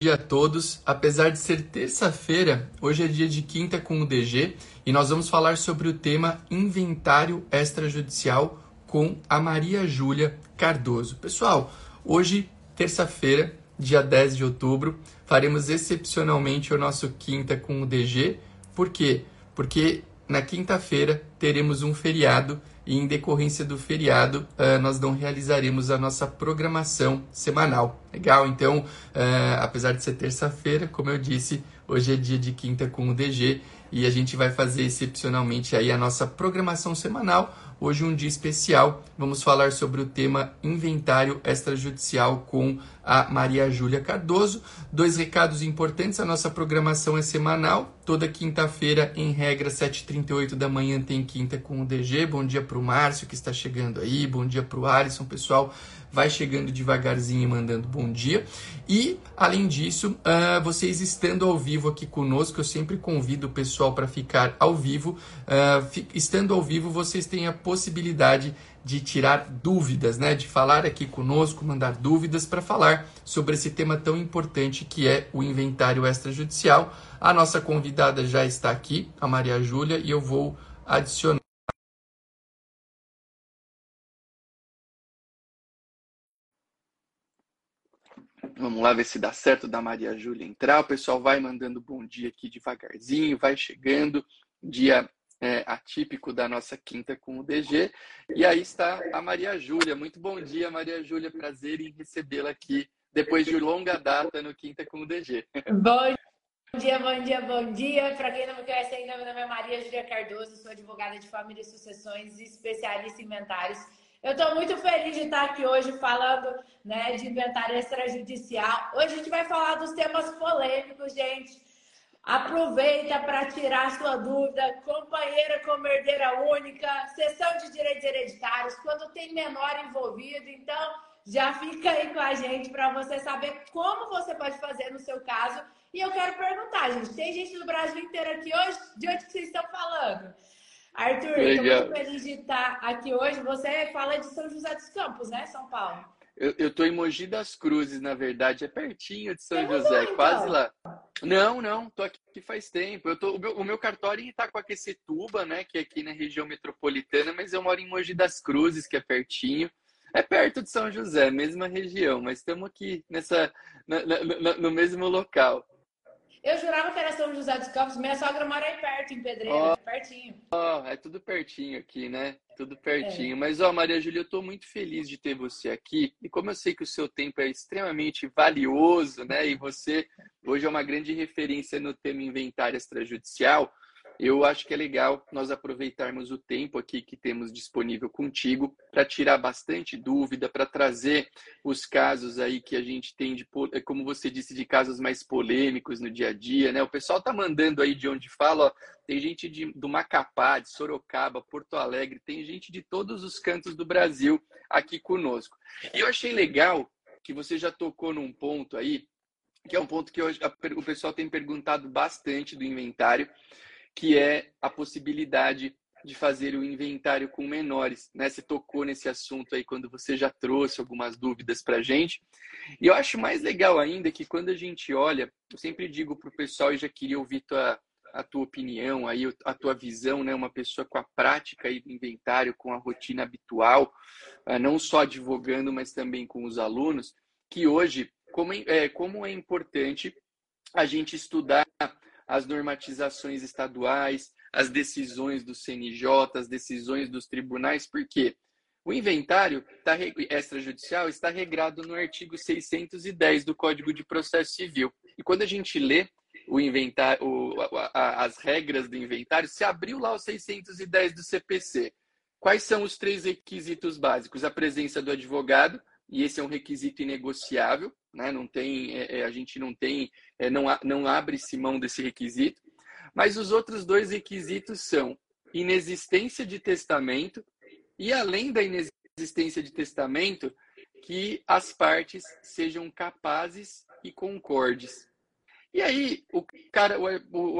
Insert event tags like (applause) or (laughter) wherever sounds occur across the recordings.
dia a todos. Apesar de ser terça-feira, hoje é dia de quinta com o DG e nós vamos falar sobre o tema inventário extrajudicial com a Maria Júlia Cardoso. Pessoal, hoje, terça-feira, dia 10 de outubro, faremos excepcionalmente o nosso quinta com o DG. Por quê? Porque na quinta-feira teremos um feriado e em decorrência do feriado uh, nós não realizaremos a nossa programação semanal. Legal? Então, uh, apesar de ser terça-feira, como eu disse, hoje é dia de quinta com o DG e a gente vai fazer excepcionalmente aí a nossa programação semanal. Hoje um dia especial, vamos falar sobre o tema inventário extrajudicial com a Maria Júlia Cardoso. Dois recados importantes, a nossa programação é semanal, toda quinta-feira, em regra, 7h38 da manhã tem quinta com o DG. Bom dia para o Márcio que está chegando aí, bom dia para o Alisson, pessoal vai chegando devagarzinho e mandando bom dia. E, além disso, uh, vocês estando ao vivo aqui conosco, eu sempre convido o pessoal para ficar ao vivo. Uh, estando ao vivo, vocês têm a possibilidade de tirar dúvidas, né? De falar aqui conosco, mandar dúvidas para falar sobre esse tema tão importante que é o inventário extrajudicial. A nossa convidada já está aqui, a Maria Júlia, e eu vou adicionar Vamos lá ver se dá certo da Maria Júlia entrar. O pessoal vai mandando bom dia aqui devagarzinho, vai chegando. Dia é, atípico da nossa quinta com o DG. E aí está a Maria Júlia. Muito bom dia, Maria Júlia. Prazer em recebê-la aqui depois de longa data no Quinta com o DG. Bom dia, bom dia, bom dia. Para quem não me conhece ainda, meu nome é Maria Júlia Cardoso, sou advogada de família e sucessões e especialista em inventários. Eu estou muito feliz de estar aqui hoje falando né, de inventário extrajudicial. Hoje a gente vai falar dos temas polêmicos, gente. Aproveita para tirar sua dúvida. Companheira como herdeira única, sessão de direitos hereditários, quando tem menor envolvido. Então, já fica aí com a gente para você saber como você pode fazer no seu caso. E eu quero perguntar, gente, tem gente do Brasil inteiro aqui hoje? De onde vocês estão falando? Arthur, estou muito feliz de estar aqui hoje. Você fala de São José dos Campos, né, São Paulo? Eu, estou em Mogi das Cruzes, na verdade, é pertinho de São José, então? quase lá. Não, não, tô aqui faz tempo. Eu tô, o, meu, o meu cartório está com Aquecetuba, né, que é aqui na região metropolitana, mas eu moro em Mogi das Cruzes, que é pertinho. É perto de São José, mesma região, mas estamos aqui nessa, na, na, no mesmo local. Eu jurava que era São José dos Campos. Minha sogra mora aí perto, em Pedreira, oh, pertinho. Oh, é tudo pertinho aqui, né? Tudo pertinho. É. Mas, ó, Maria Júlia, eu estou muito feliz de ter você aqui. E como eu sei que o seu tempo é extremamente valioso, né? E você hoje é uma grande referência no tema inventário extrajudicial, eu acho que é legal nós aproveitarmos o tempo aqui que temos disponível contigo para tirar bastante dúvida, para trazer os casos aí que a gente tem de, é, como você disse, de casos mais polêmicos no dia a dia, né? O pessoal tá mandando aí de onde fala, ó, tem gente de, do Macapá, de Sorocaba, Porto Alegre, tem gente de todos os cantos do Brasil aqui conosco. E eu achei legal que você já tocou num ponto aí, que é um ponto que hoje o pessoal tem perguntado bastante do inventário, que é a possibilidade de fazer o inventário com menores. Né? Você tocou nesse assunto aí quando você já trouxe algumas dúvidas para a gente. E eu acho mais legal ainda que quando a gente olha, eu sempre digo para o pessoal, e já queria ouvir tua, a tua opinião, aí, a tua visão, né? uma pessoa com a prática aí do inventário, com a rotina habitual, ah, não só advogando, mas também com os alunos, que hoje, como é, como é importante a gente estudar as normatizações estaduais, as decisões do CNJ, as decisões dos tribunais, porque o inventário tá, extrajudicial está regrado no artigo 610 do Código de Processo Civil. E quando a gente lê o inventário, as regras do inventário, se abriu lá o 610 do CPC. Quais são os três requisitos básicos? A presença do advogado, e esse é um requisito inegociável, né? Não tem, é, é, a gente não tem, é, não, não abre-se mão desse requisito. Mas os outros dois requisitos são inexistência de testamento e, além da inexistência de testamento, que as partes sejam capazes e concordes. E aí, o cara,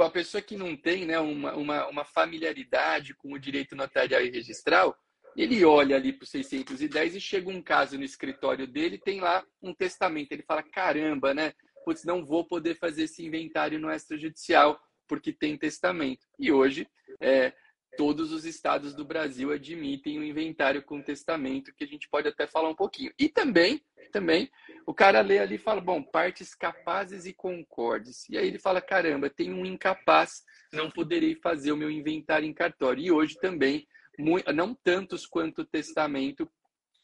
a pessoa que não tem né, uma, uma, uma familiaridade com o direito notarial e registral, ele olha ali para o 610 e chega um caso no escritório dele, tem lá um testamento. Ele fala: caramba, né? putz, não vou poder fazer esse inventário no extrajudicial porque tem testamento. E hoje, é, todos os estados do Brasil admitem o inventário com testamento, que a gente pode até falar um pouquinho. E também, também, o cara lê ali e fala, bom, partes capazes e concordes. E aí ele fala, caramba, tem um incapaz, não poderei fazer o meu inventário em cartório. E hoje também, não tantos quanto o testamento,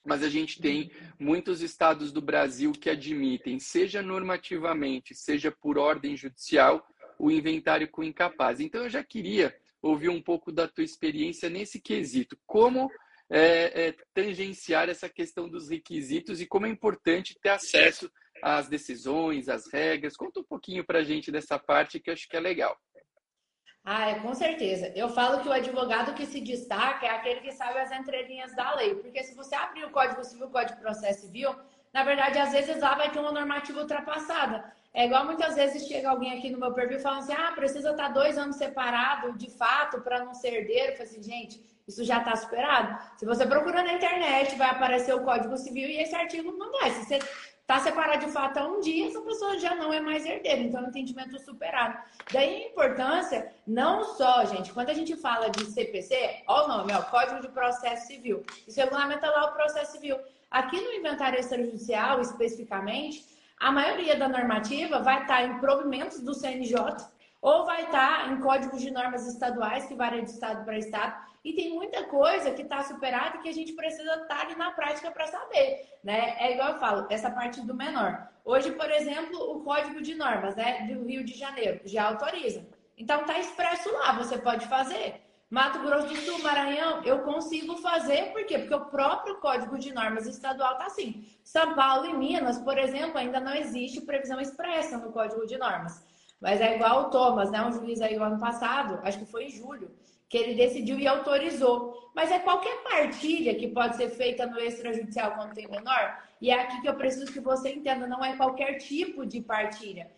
mas a gente tem muitos estados do Brasil que admitem, seja normativamente, seja por ordem judicial, o inventário com incapaz. Então, eu já queria ouvir um pouco da tua experiência nesse quesito. Como é, é, tangenciar essa questão dos requisitos e como é importante ter acesso às decisões, às regras. Conta um pouquinho para a gente dessa parte que eu acho que é legal. Ah, é, com certeza. Eu falo que o advogado que se destaca é aquele que sabe as entrelinhas da lei. Porque se você abrir o Código Civil, o Código de Processo Civil, na verdade, às vezes lá vai ter uma normativa ultrapassada. É igual muitas vezes chega alguém aqui no meu perfil falando assim: ah, precisa estar dois anos separado de fato para não ser herdeiro. Eu assim, gente, isso já está superado. Se você procura na internet, vai aparecer o Código Civil e esse artigo não vai. Se você está separado de fato há um dia, essa pessoa já não é mais herdeira. Então, é um entendimento superado. Daí a importância, não só, gente, quando a gente fala de CPC, olha o nome, ó, Código de Processo Civil. Isso regulamenta lá o processo civil. Aqui no inventário extrajudicial, especificamente, a maioria da normativa vai estar em provimentos do CNJ ou vai estar em códigos de normas estaduais, que varia de estado para estado. E tem muita coisa que está superada e que a gente precisa estar ali na prática para saber. Né? É igual eu falo, essa parte do menor. Hoje, por exemplo, o Código de Normas né, do Rio de Janeiro já autoriza. Então, está expresso lá, você pode fazer. Mato Grosso do Sul, Maranhão, eu consigo fazer, por quê? Porque o próprio Código de Normas Estadual está assim. São Paulo e Minas, por exemplo, ainda não existe previsão expressa no Código de Normas. Mas é igual o Thomas, né? Um juiz aí o ano passado, acho que foi em julho, que ele decidiu e autorizou. Mas é qualquer partilha que pode ser feita no extrajudicial quando tem menor. E é aqui que eu preciso que você entenda, não é qualquer tipo de partilha.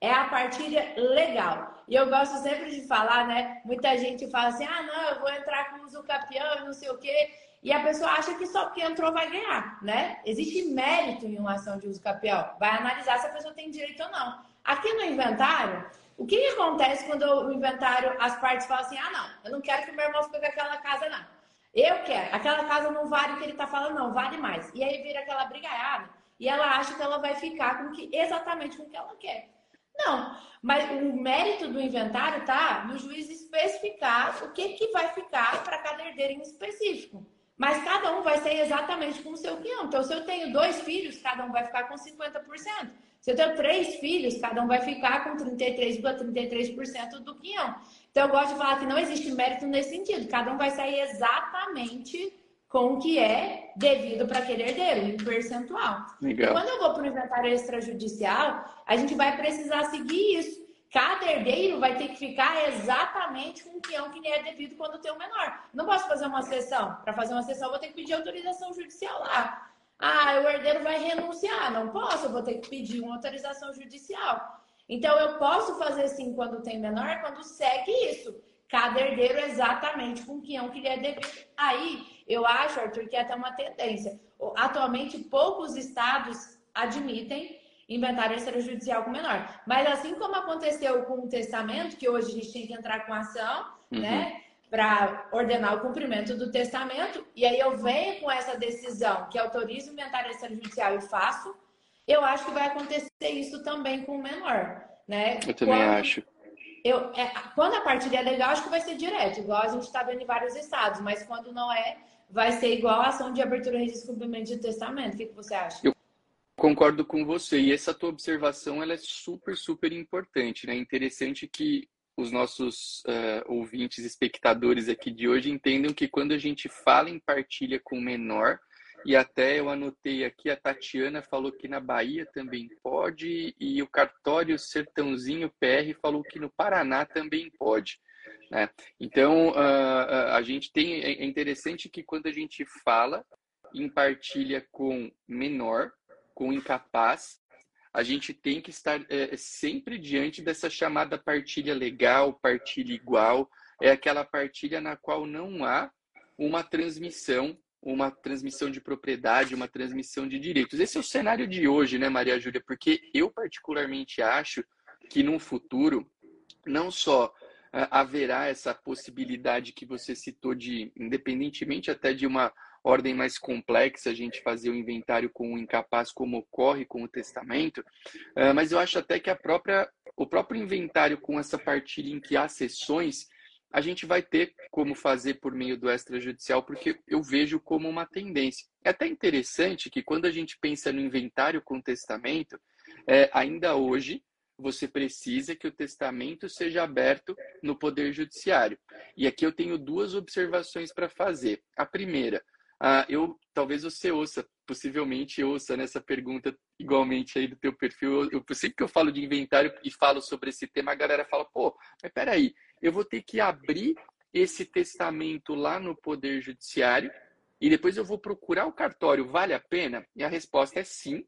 É a partilha legal. E eu gosto sempre de falar, né? Muita gente fala assim: ah, não, eu vou entrar com o campeão, não sei o quê. E a pessoa acha que só porque entrou vai ganhar, né? Existe mérito em uma ação de uso capião. Vai analisar se a pessoa tem direito ou não. Aqui no inventário, o que, que acontece quando o inventário, as partes falam assim: ah, não, eu não quero que meu irmão fique com aquela casa, não. Eu quero. Aquela casa não vale o que ele está falando, não, vale mais. E aí vira aquela brigaiada e ela acha que ela vai ficar com que, exatamente com o que ela quer. Não, mas o mérito do inventário tá no juiz especificar o que, que vai ficar para cada herdeiro em específico. Mas cada um vai ser exatamente com o seu quinhão. Então, se eu tenho dois filhos, cada um vai ficar com 50%. Se eu tenho três filhos, cada um vai ficar com 33,33% ,33 do quinhão. Então, eu gosto de falar que não existe mérito nesse sentido. Cada um vai sair exatamente com o que é devido para aquele herdeiro, em percentual. Legal. quando eu vou para o inventário extrajudicial, a gente vai precisar seguir isso. Cada herdeiro vai ter que ficar exatamente com o que é o que lhe é devido quando tem o menor. Não posso fazer uma sessão. Para fazer uma sessão, eu vou ter que pedir autorização judicial lá. Ah, o herdeiro vai renunciar. Não posso, eu vou ter que pedir uma autorização judicial. Então, eu posso fazer sim quando tem menor, quando segue isso. Cada herdeiro exatamente com é o que lhe é devido. Aí, eu acho, Arthur, que é até uma tendência. Atualmente, poucos estados admitem inventário extrajudicial com menor. Mas assim como aconteceu com o testamento, que hoje a gente tem que entrar com ação, uhum. né? Para ordenar o cumprimento do testamento, e aí eu venho com essa decisão que autoriza o inventário extrajudicial e faço, eu acho que vai acontecer isso também com o menor, né? Eu também Quando... acho. Eu, é, quando a partilha é legal, acho que vai ser direto, igual a gente está vendo em vários estados, mas quando não é, vai ser igual a ação de abertura e descumprimento de testamento. O que, que você acha? Eu concordo com você. E essa tua observação ela é super, super importante. Né? Interessante que os nossos uh, ouvintes, espectadores aqui de hoje entendam que quando a gente fala em partilha com menor, e até eu anotei aqui, a Tatiana falou que na Bahia também pode, e o cartório Sertãozinho PR falou que no Paraná também pode. Né? Então, uh, a gente tem. É, é interessante que quando a gente fala em partilha com menor, com incapaz, a gente tem que estar é, sempre diante dessa chamada partilha legal, partilha igual. É aquela partilha na qual não há uma transmissão uma transmissão de propriedade, uma transmissão de direitos. Esse é o cenário de hoje, né, Maria Júlia? Porque eu particularmente acho que no futuro não só uh, haverá essa possibilidade que você citou de, independentemente até de uma ordem mais complexa, a gente fazer o inventário com o incapaz, como ocorre com o testamento, uh, mas eu acho até que a própria, o próprio inventário com essa partilha em que há sessões, a gente vai ter como fazer por meio do extrajudicial, porque eu vejo como uma tendência. É até interessante que quando a gente pensa no inventário com testamento, é, ainda hoje você precisa que o testamento seja aberto no Poder Judiciário. E aqui eu tenho duas observações para fazer. A primeira, uh, eu talvez você ouça, possivelmente ouça nessa pergunta igualmente aí do teu perfil. Eu, eu, sempre que eu falo de inventário e falo sobre esse tema, a galera fala, pô, mas peraí, eu vou ter que abrir esse testamento lá no Poder Judiciário e depois eu vou procurar o cartório, vale a pena? E a resposta é sim,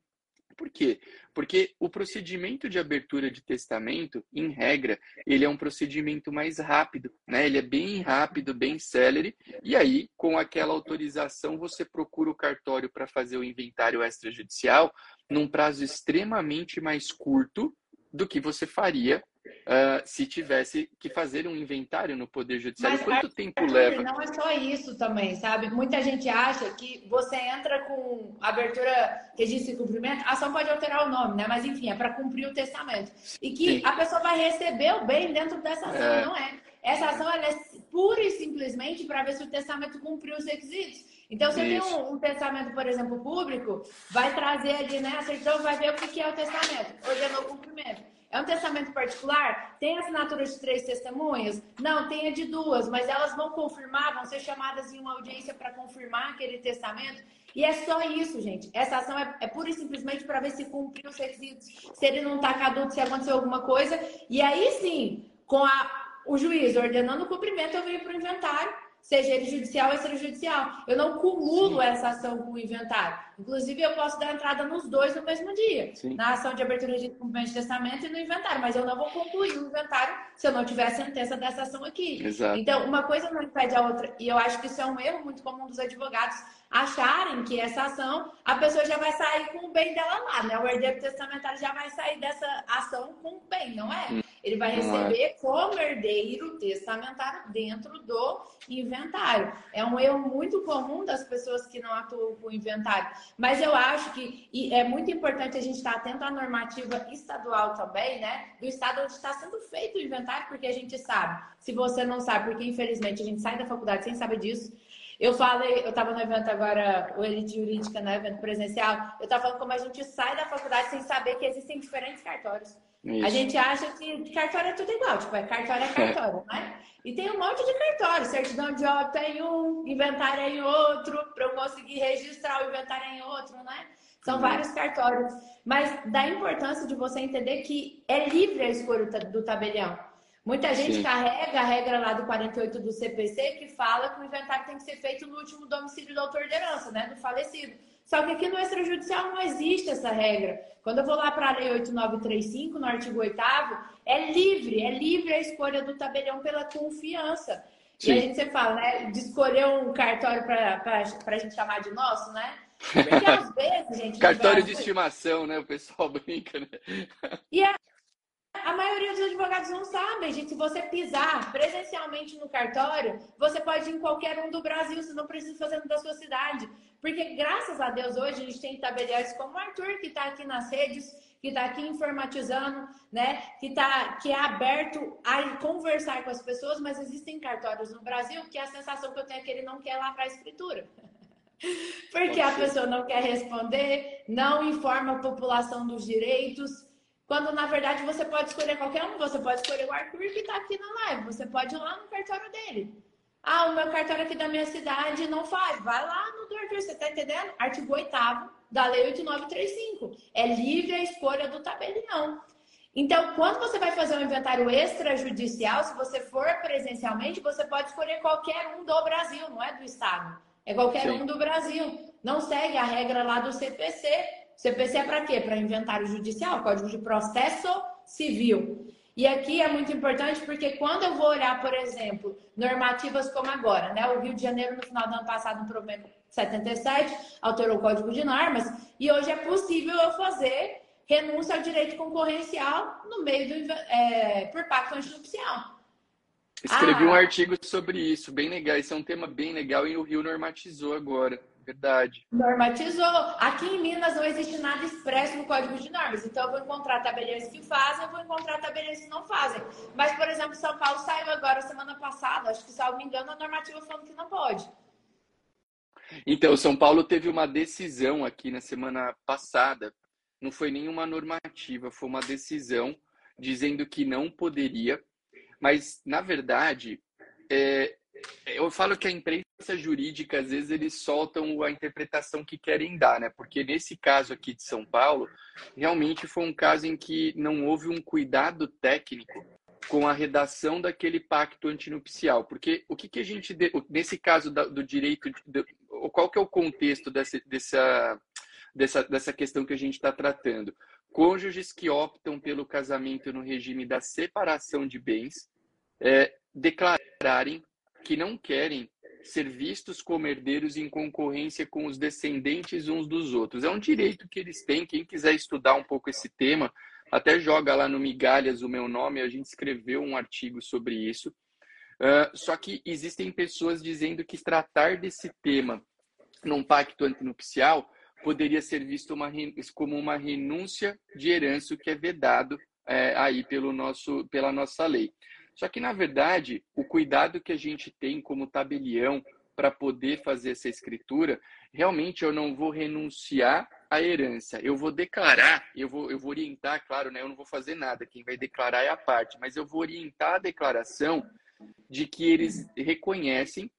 por quê? Porque o procedimento de abertura de testamento, em regra, ele é um procedimento mais rápido, né? Ele é bem rápido, bem célere, e aí, com aquela autorização, você procura o cartório para fazer o inventário extrajudicial num prazo extremamente mais curto do que você faria uh, se tivesse que fazer um inventário no Poder Judiciário. Mas, Quanto tempo leva? Não é só isso também, sabe? Muita gente acha que você entra com abertura, registro e cumprimento, a ação pode alterar o nome, né? Mas enfim, é para cumprir o testamento. E que Sim. a pessoa vai receber o bem dentro dessa ação, é. não é? Essa ação ela é pura e simplesmente para ver se o testamento cumpriu os requisitos. Então, você tem um, um, testamento, por exemplo, público, vai trazer ali, né? Então, vai ver o que é o testamento, ordenou o cumprimento. É um testamento particular? Tem assinatura de três testemunhas? Não, tem a de duas, mas elas vão confirmar, vão ser chamadas em uma audiência para confirmar aquele testamento. E é só isso, gente. Essa ação é, é pura e simplesmente para ver se cumpriu os requisitos, se ele não está caduco, se aconteceu alguma coisa. E aí sim, com a, o juiz ordenando o cumprimento, eu venho para o inventário seja ele judicial ou extrajudicial. Eu não cumulo Sim. essa ação com o inventário. Inclusive, eu posso dar entrada nos dois no mesmo dia, Sim. na ação de abertura de cumprimento de testamento e no inventário, mas eu não vou concluir o inventário se eu não tiver a sentença dessa ação aqui. Exato. Então, uma coisa não impede a outra, e eu acho que isso é um erro muito comum dos advogados acharem que essa ação, a pessoa já vai sair com o bem dela lá, né? O herdeiro testamentário já vai sair dessa ação com o bem, não é? Hum. Ele vai é. receber como herdeiro testamentário dentro do inventário. É um erro muito comum das pessoas que não atuam com o inventário. Mas eu acho que é muito importante a gente estar atento à normativa estadual também, né? Do estado onde está sendo feito o inventário, porque a gente sabe. Se você não sabe, porque infelizmente a gente sai da faculdade sem saber disso, eu falei, eu estava no evento agora, o Elite Jurídica, no evento presencial, eu estava falando como a gente sai da faculdade sem saber que existem diferentes cartórios. Isso. A gente acha que cartório é tudo igual, tipo, é cartório é (laughs) cartório, é. né? E tem um monte de cartório, certidão de óbito é em um, inventário é em outro, para eu conseguir registrar o inventário é em outro, né? São uhum. vários cartórios. Mas da importância de você entender que é livre a escolha do tabelião. Muita gente Sim. carrega a regra lá do 48 do CPC que fala que o inventário tem que ser feito no último domicílio do autor de herança, né, do falecido. Só que aqui no extrajudicial não existe essa regra. Quando eu vou lá para a Lei 8935, no artigo 8 é livre, é livre a escolha do tabelião pela confiança. Sim. E a gente sempre fala, né, de escolher um cartório para a gente chamar de nosso, né? (laughs) Porque às vezes, gente. Cartório de estimação, né? O pessoal (laughs) brinca, né? E a, a maioria dos advogados não sabem, gente. Se você pisar presencialmente no cartório, você pode ir em qualquer um do Brasil, você não precisa fazer da sua cidade. Porque, graças a Deus, hoje a gente tem tabeliões como o Arthur, que está aqui nas redes, que está aqui informatizando, né? Que, tá, que é aberto a conversar com as pessoas, mas existem cartórios no Brasil que a sensação que eu tenho é que ele não quer lá para a escritura. (laughs) Porque a pessoa não quer responder, não informa a população dos direitos, quando na verdade você pode escolher qualquer um, você pode escolher o Arthur que está aqui na live, você pode ir lá no cartório dele. Ah, o meu cartório aqui da minha cidade não faz. Vai lá no do Arthur, você está entendendo? Artigo 8 da Lei 8935. É livre a escolha do tabelião. Então, quando você vai fazer um inventário extrajudicial, se você for presencialmente, você pode escolher qualquer um do Brasil, não é do Estado. É qualquer Sim. um do Brasil. Não segue a regra lá do CPC, CPC é para quê? Para inventário judicial, Código de Processo Civil. E aqui é muito importante porque quando eu vou olhar, por exemplo, normativas como agora, né? O Rio de Janeiro, no final do ano passado, no provimento 77, alterou o Código de Normas, e hoje é possível eu fazer renúncia ao direito concorrencial no meio do, é, por pacto antinupcial. Escrevi ah, um artigo sobre isso, bem legal. Esse é um tema bem legal e o Rio normatizou agora. Verdade. Normatizou. Aqui em Minas não existe nada expresso no Código de Normas. Então, eu vou encontrar tabeliões que fazem, eu vou encontrar tabeliões que não fazem. Mas, por exemplo, São Paulo saiu agora, semana passada, acho que, se eu me engano, a normativa falando que não pode. Então, São Paulo teve uma decisão aqui na semana passada. Não foi nenhuma normativa, foi uma decisão dizendo que não poderia. Mas, na verdade, é, eu falo que a imprensa jurídica, às vezes, eles soltam a interpretação que querem dar, né? Porque nesse caso aqui de São Paulo, realmente foi um caso em que não houve um cuidado técnico com a redação daquele pacto antinupcial. Porque o que, que a gente, nesse caso do direito, qual que é o contexto dessa, dessa, dessa, dessa questão que a gente está tratando? Cônjuges que optam pelo casamento no regime da separação de bens é, declararem que não querem ser vistos como herdeiros em concorrência com os descendentes uns dos outros. É um direito que eles têm. Quem quiser estudar um pouco esse tema, até joga lá no Migalhas o meu nome, a gente escreveu um artigo sobre isso. Uh, só que existem pessoas dizendo que tratar desse tema num pacto antinupcial poderia ser visto uma, como uma renúncia de herança, o que é vedado é, aí pelo nosso, pela nossa lei. Só que, na verdade, o cuidado que a gente tem como tabelião para poder fazer essa escritura, realmente eu não vou renunciar à herança. Eu vou declarar, eu vou, eu vou orientar, claro, né? Eu não vou fazer nada, quem vai declarar é a parte, mas eu vou orientar a declaração de que eles reconhecem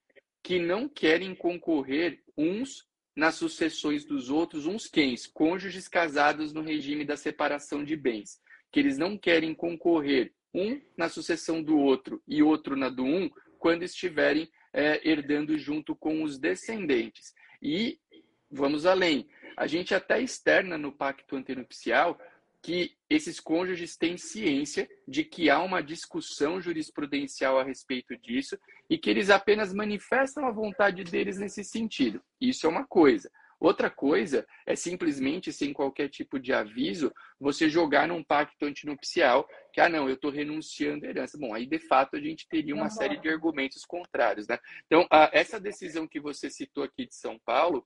que não querem concorrer uns nas sucessões dos outros, uns quem? Cônjuges casados no regime da separação de bens. Que eles não querem concorrer um na sucessão do outro e outro na do um, quando estiverem é, herdando junto com os descendentes. E vamos além, a gente até externa no pacto antenupcial que esses cônjuges têm ciência de que há uma discussão jurisprudencial a respeito disso e que eles apenas manifestam a vontade deles nesse sentido. Isso é uma coisa. Outra coisa é simplesmente, sem qualquer tipo de aviso, você jogar num pacto antinupcial que, ah, não, eu estou renunciando à herança. Bom, aí de fato a gente teria uma uhum. série de argumentos contrários, né? Então, a, essa decisão que você citou aqui de São Paulo,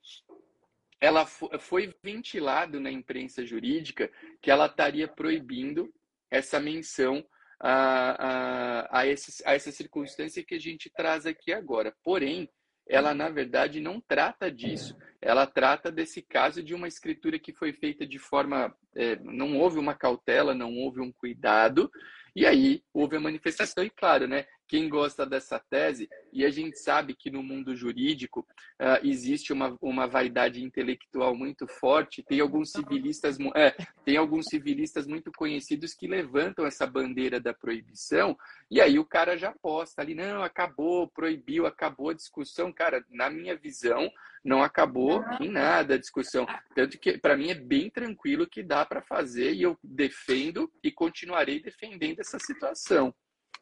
ela foi ventilado na imprensa jurídica que ela estaria proibindo essa menção a, a, a, esse, a essa circunstância que a gente traz aqui agora. Porém, ela na verdade não trata disso. Ela trata desse caso de uma escritura que foi feita de forma. É, não houve uma cautela, não houve um cuidado, e aí houve a manifestação, e claro, né? Quem gosta dessa tese, e a gente sabe que no mundo jurídico uh, existe uma, uma vaidade intelectual muito forte, tem alguns civilistas, é, tem alguns civilistas muito conhecidos que levantam essa bandeira da proibição, e aí o cara já posta ali, não, acabou, proibiu, acabou a discussão. Cara, na minha visão, não acabou em nada a discussão. Tanto que, para mim, é bem tranquilo que dá para fazer e eu defendo e continuarei defendendo essa situação.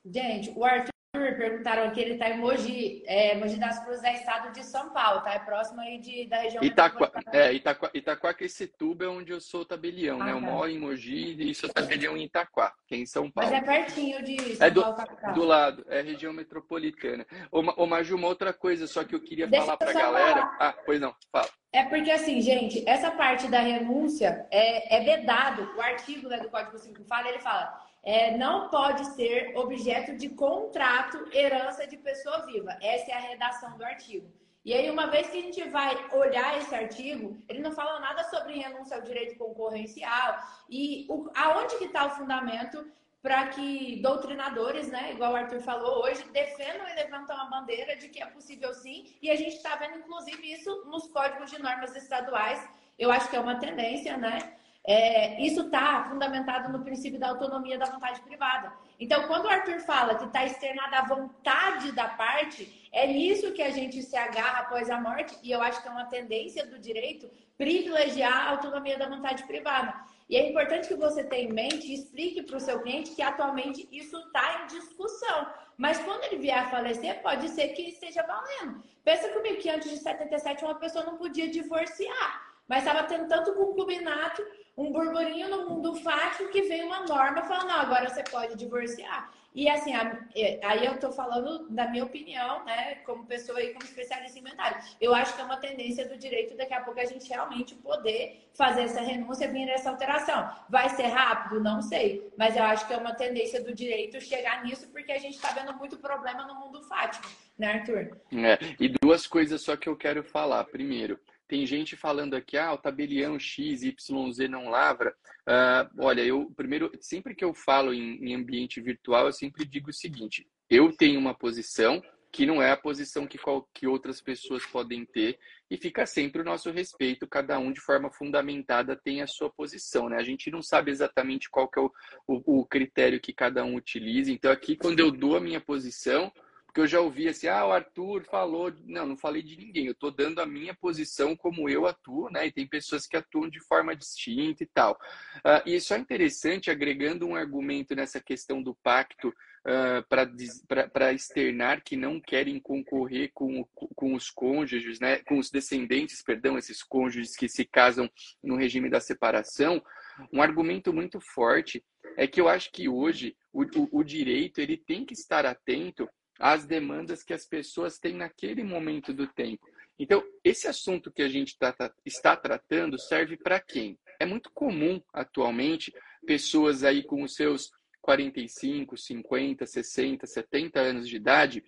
Gente, o Arthur perguntaram aqui, ele está em Mogi, é, Mogi das Cruzes é estado de São Paulo, tá? É próximo aí de, da região Itaqua, é, Itaquá, Itaquaquecetuba é onde eu sou tabelião, ah, né? Eu tá. moro em Mogi e sou tabelião em Itaquá, que é em São Paulo. Mas é pertinho de São é do, Paulo, Do lado, é região metropolitana. Ô, ô Maju, uma outra coisa só que eu queria Deixa falar para a galera. Falar. Ah, pois não, fala. É porque assim, gente, essa parte da renúncia é, é vedado. O artigo né, do Código Civil fala, ele fala é, não pode ser objeto de contrato herança de pessoa viva. Essa é a redação do artigo. E aí, uma vez que a gente vai olhar esse artigo, ele não fala nada sobre renúncia ao direito concorrencial e o, aonde que está o fundamento para que doutrinadores, né, igual o Arthur falou hoje, defendam e levantam a bandeira de que é possível sim. E a gente está vendo, inclusive, isso nos códigos de normas estaduais. Eu acho que é uma tendência, né? É, isso está fundamentado no princípio da autonomia da vontade privada. Então, quando o Arthur fala que está externada a vontade da parte, é nisso que a gente se agarra após a morte, e eu acho que é uma tendência do direito privilegiar a autonomia da vontade privada. E é importante que você tenha em mente e explique para o seu cliente que atualmente isso está em discussão. Mas quando ele vier a falecer, pode ser que esteja valendo. Pensa comigo que antes de 77 uma pessoa não podia divorciar. Mas estava tendo tanto concubinato, um burburinho no mundo fático que veio uma norma falando, não, agora você pode divorciar. E assim, aí eu estou falando da minha opinião, né, como pessoa e como especialista em inventário. Eu acho que é uma tendência do direito daqui a pouco a gente realmente poder fazer essa renúncia vir essa alteração. Vai ser rápido? Não sei. Mas eu acho que é uma tendência do direito chegar nisso, porque a gente está vendo muito problema no mundo fático, né, Arthur? É, e duas coisas só que eu quero falar. Primeiro, tem gente falando aqui, ah, o tabelião X, Y, Z não lavra. Uh, olha, eu primeiro, sempre que eu falo em, em ambiente virtual, eu sempre digo o seguinte: eu tenho uma posição que não é a posição que, qual, que outras pessoas podem ter e fica sempre o nosso respeito, cada um de forma fundamentada tem a sua posição, né? A gente não sabe exatamente qual que é o, o, o critério que cada um utiliza, então aqui quando eu dou a minha posição, porque eu já ouvi assim, ah, o Arthur falou. Não, não falei de ninguém. Eu estou dando a minha posição como eu atuo, né? E tem pessoas que atuam de forma distinta e tal. Uh, e isso é interessante, agregando um argumento nessa questão do pacto uh, para externar que não querem concorrer com, com os cônjuges, né? Com os descendentes, perdão, esses cônjuges que se casam no regime da separação. Um argumento muito forte é que eu acho que hoje o, o, o direito ele tem que estar atento às demandas que as pessoas têm naquele momento do tempo. Então, esse assunto que a gente tá, tá, está tratando serve para quem? É muito comum atualmente pessoas aí com os seus 45, 50, 60, 70 anos de idade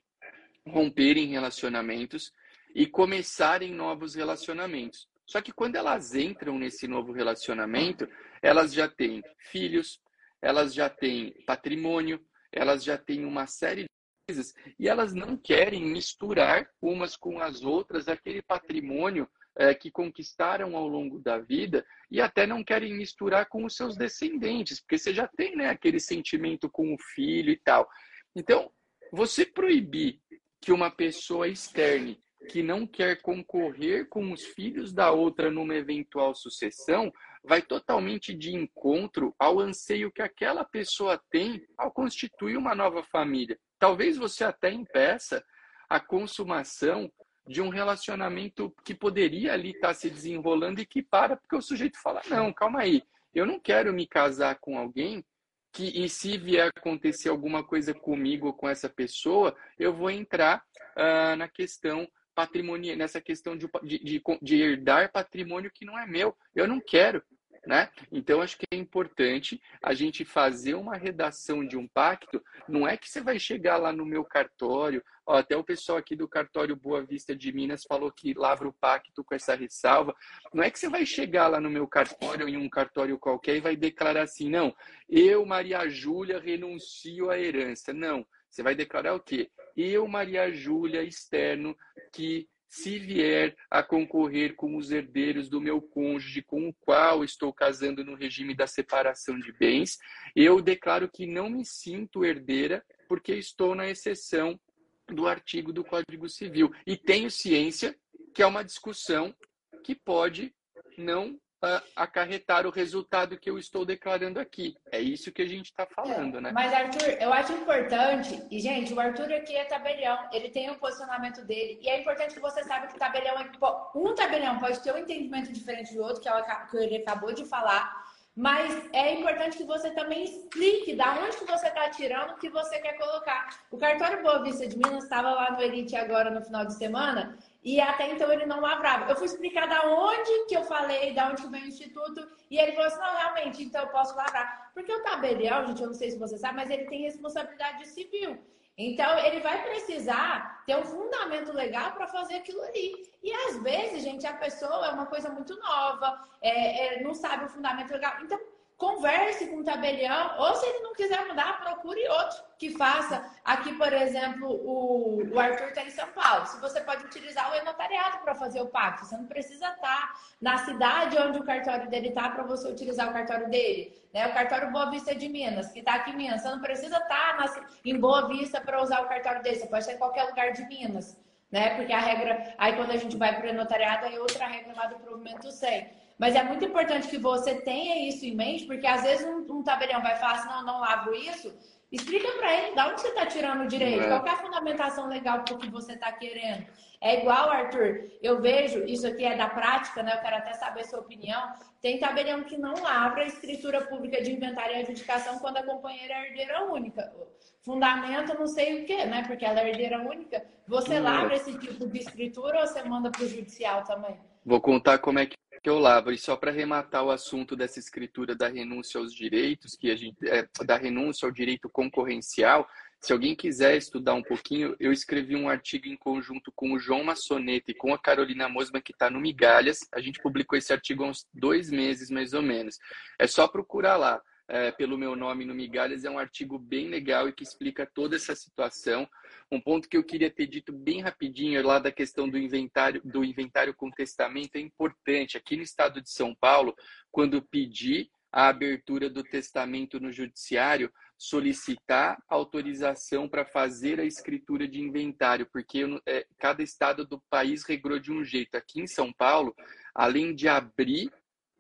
romperem relacionamentos e começarem novos relacionamentos. Só que quando elas entram nesse novo relacionamento, elas já têm filhos, elas já têm patrimônio, elas já têm uma série coisas e elas não querem misturar umas com as outras aquele patrimônio é, que conquistaram ao longo da vida e até não querem misturar com os seus descendentes, porque você já tem né, aquele sentimento com o filho e tal. Então, você proibir que uma pessoa externe que não quer concorrer com os filhos da outra numa eventual sucessão, vai totalmente de encontro ao anseio que aquela pessoa tem ao constituir uma nova família. Talvez você até impeça a consumação de um relacionamento que poderia ali estar se desenrolando e que para, porque o sujeito fala: não, calma aí, eu não quero me casar com alguém que, e se vier acontecer alguma coisa comigo ou com essa pessoa, eu vou entrar uh, na questão patrimonial, nessa questão de, de, de, herdar patrimônio que não é meu. Eu não quero né? Então acho que é importante a gente fazer uma redação de um pacto. Não é que você vai chegar lá no meu cartório, ó, até o pessoal aqui do cartório Boa Vista de Minas falou que lavra o pacto com essa ressalva. Não é que você vai chegar lá no meu cartório em um cartório qualquer e vai declarar assim, não, eu Maria Júlia renuncio à herança. Não, você vai declarar o quê? Eu Maria Júlia externo que se vier a concorrer com os herdeiros do meu cônjuge com o qual estou casando no regime da separação de bens, eu declaro que não me sinto herdeira porque estou na exceção do artigo do Código Civil. E tenho ciência que é uma discussão que pode não acarretar o resultado que eu estou declarando aqui. É isso que a gente está falando, é, né? Mas, Arthur, eu acho importante, e, gente, o Arthur aqui é tabelião, ele tem o um posicionamento dele, e é importante que você saiba que tabelião é. Um tabelião pode ter um entendimento diferente do outro, que, ela, que ele acabou de falar. Mas é importante que você também explique da onde que você está tirando o que você quer colocar. O cartório Boa Vista de Minas estava lá no Elite agora no final de semana e até então ele não lavrava. Eu fui explicar da onde que eu falei, da onde que veio o instituto, e ele falou assim: não, realmente, então eu posso lavrar. Porque o tabelião, gente, eu não sei se você sabe, mas ele tem responsabilidade civil. Então, ele vai precisar ter um fundamento legal para fazer aquilo ali. E às vezes, gente, a pessoa é uma coisa muito nova, é, é, não sabe o fundamento legal. Então, converse com o tabelião, ou se ele não quiser mudar, procure outro que faça. Aqui, por exemplo, o, o Arthur está em São Paulo. Se você pode utilizar o e-notariado para fazer o pacto, você não precisa estar tá na cidade onde o cartório dele está para você utilizar o cartório dele. Né? O cartório Boa Vista de Minas, que está aqui em Minas, você não precisa estar tá em Boa Vista para usar o cartório dele, você pode estar em qualquer lugar de Minas. Né? Porque a regra, aí quando a gente vai para o notariado, aí outra regra lá do provimento 100. Mas é muito importante que você tenha isso em mente, porque às vezes um, um tabelião vai falar assim, não, não lavo isso. Explica para ele, da onde você está tirando o direito? É. Qual é a fundamentação legal para o que você está querendo? É igual, Arthur, eu vejo, isso aqui é da prática, né? Eu quero até saber a sua opinião. Tem tabelião que não lavra a escritura pública de inventário e adjudicação quando a companheira é herdeira única. Fundamento não sei o que, né? Porque ela é herdeira única. Você hum. lavra esse tipo de escritura ou você manda para o judicial também? Vou contar como é que eu lavro. E só para arrematar o assunto dessa escritura da renúncia aos direitos, que a gente é, da renúncia ao direito concorrencial, se alguém quiser estudar um pouquinho, eu escrevi um artigo em conjunto com o João Massoneta e com a Carolina Mosma, que está no Migalhas. A gente publicou esse artigo há uns dois meses, mais ou menos. É só procurar lá. É, pelo meu nome no Migalhas, é um artigo bem legal e que explica toda essa situação. Um ponto que eu queria ter dito bem rapidinho lá da questão do inventário, do inventário com testamento é importante. Aqui no estado de São Paulo, quando pedi a abertura do testamento no judiciário, solicitar autorização para fazer a escritura de inventário, porque é, cada estado do país regrou de um jeito. Aqui em São Paulo, além de abrir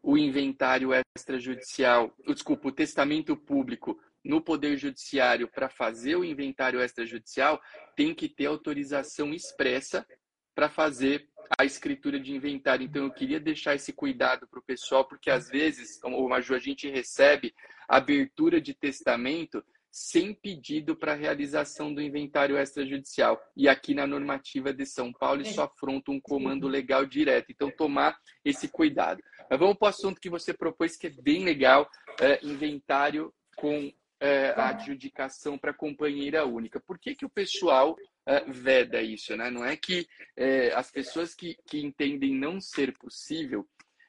o inventário extrajudicial, desculpa, o testamento público no Poder Judiciário para fazer o inventário extrajudicial, tem que ter autorização expressa para fazer a escritura de inventário. Então, eu queria deixar esse cuidado para o pessoal, porque às vezes, como a gente recebe abertura de testamento sem pedido para realização do inventário extrajudicial. E aqui na normativa de São Paulo, isso afronta um comando legal direto. Então, tomar esse cuidado. Mas vamos para o assunto que você propôs, que é bem legal: é, inventário com é, a adjudicação para companheira única. Por que, que o pessoal é, veda isso? Né? Não é que é, as pessoas que, que entendem não ser possível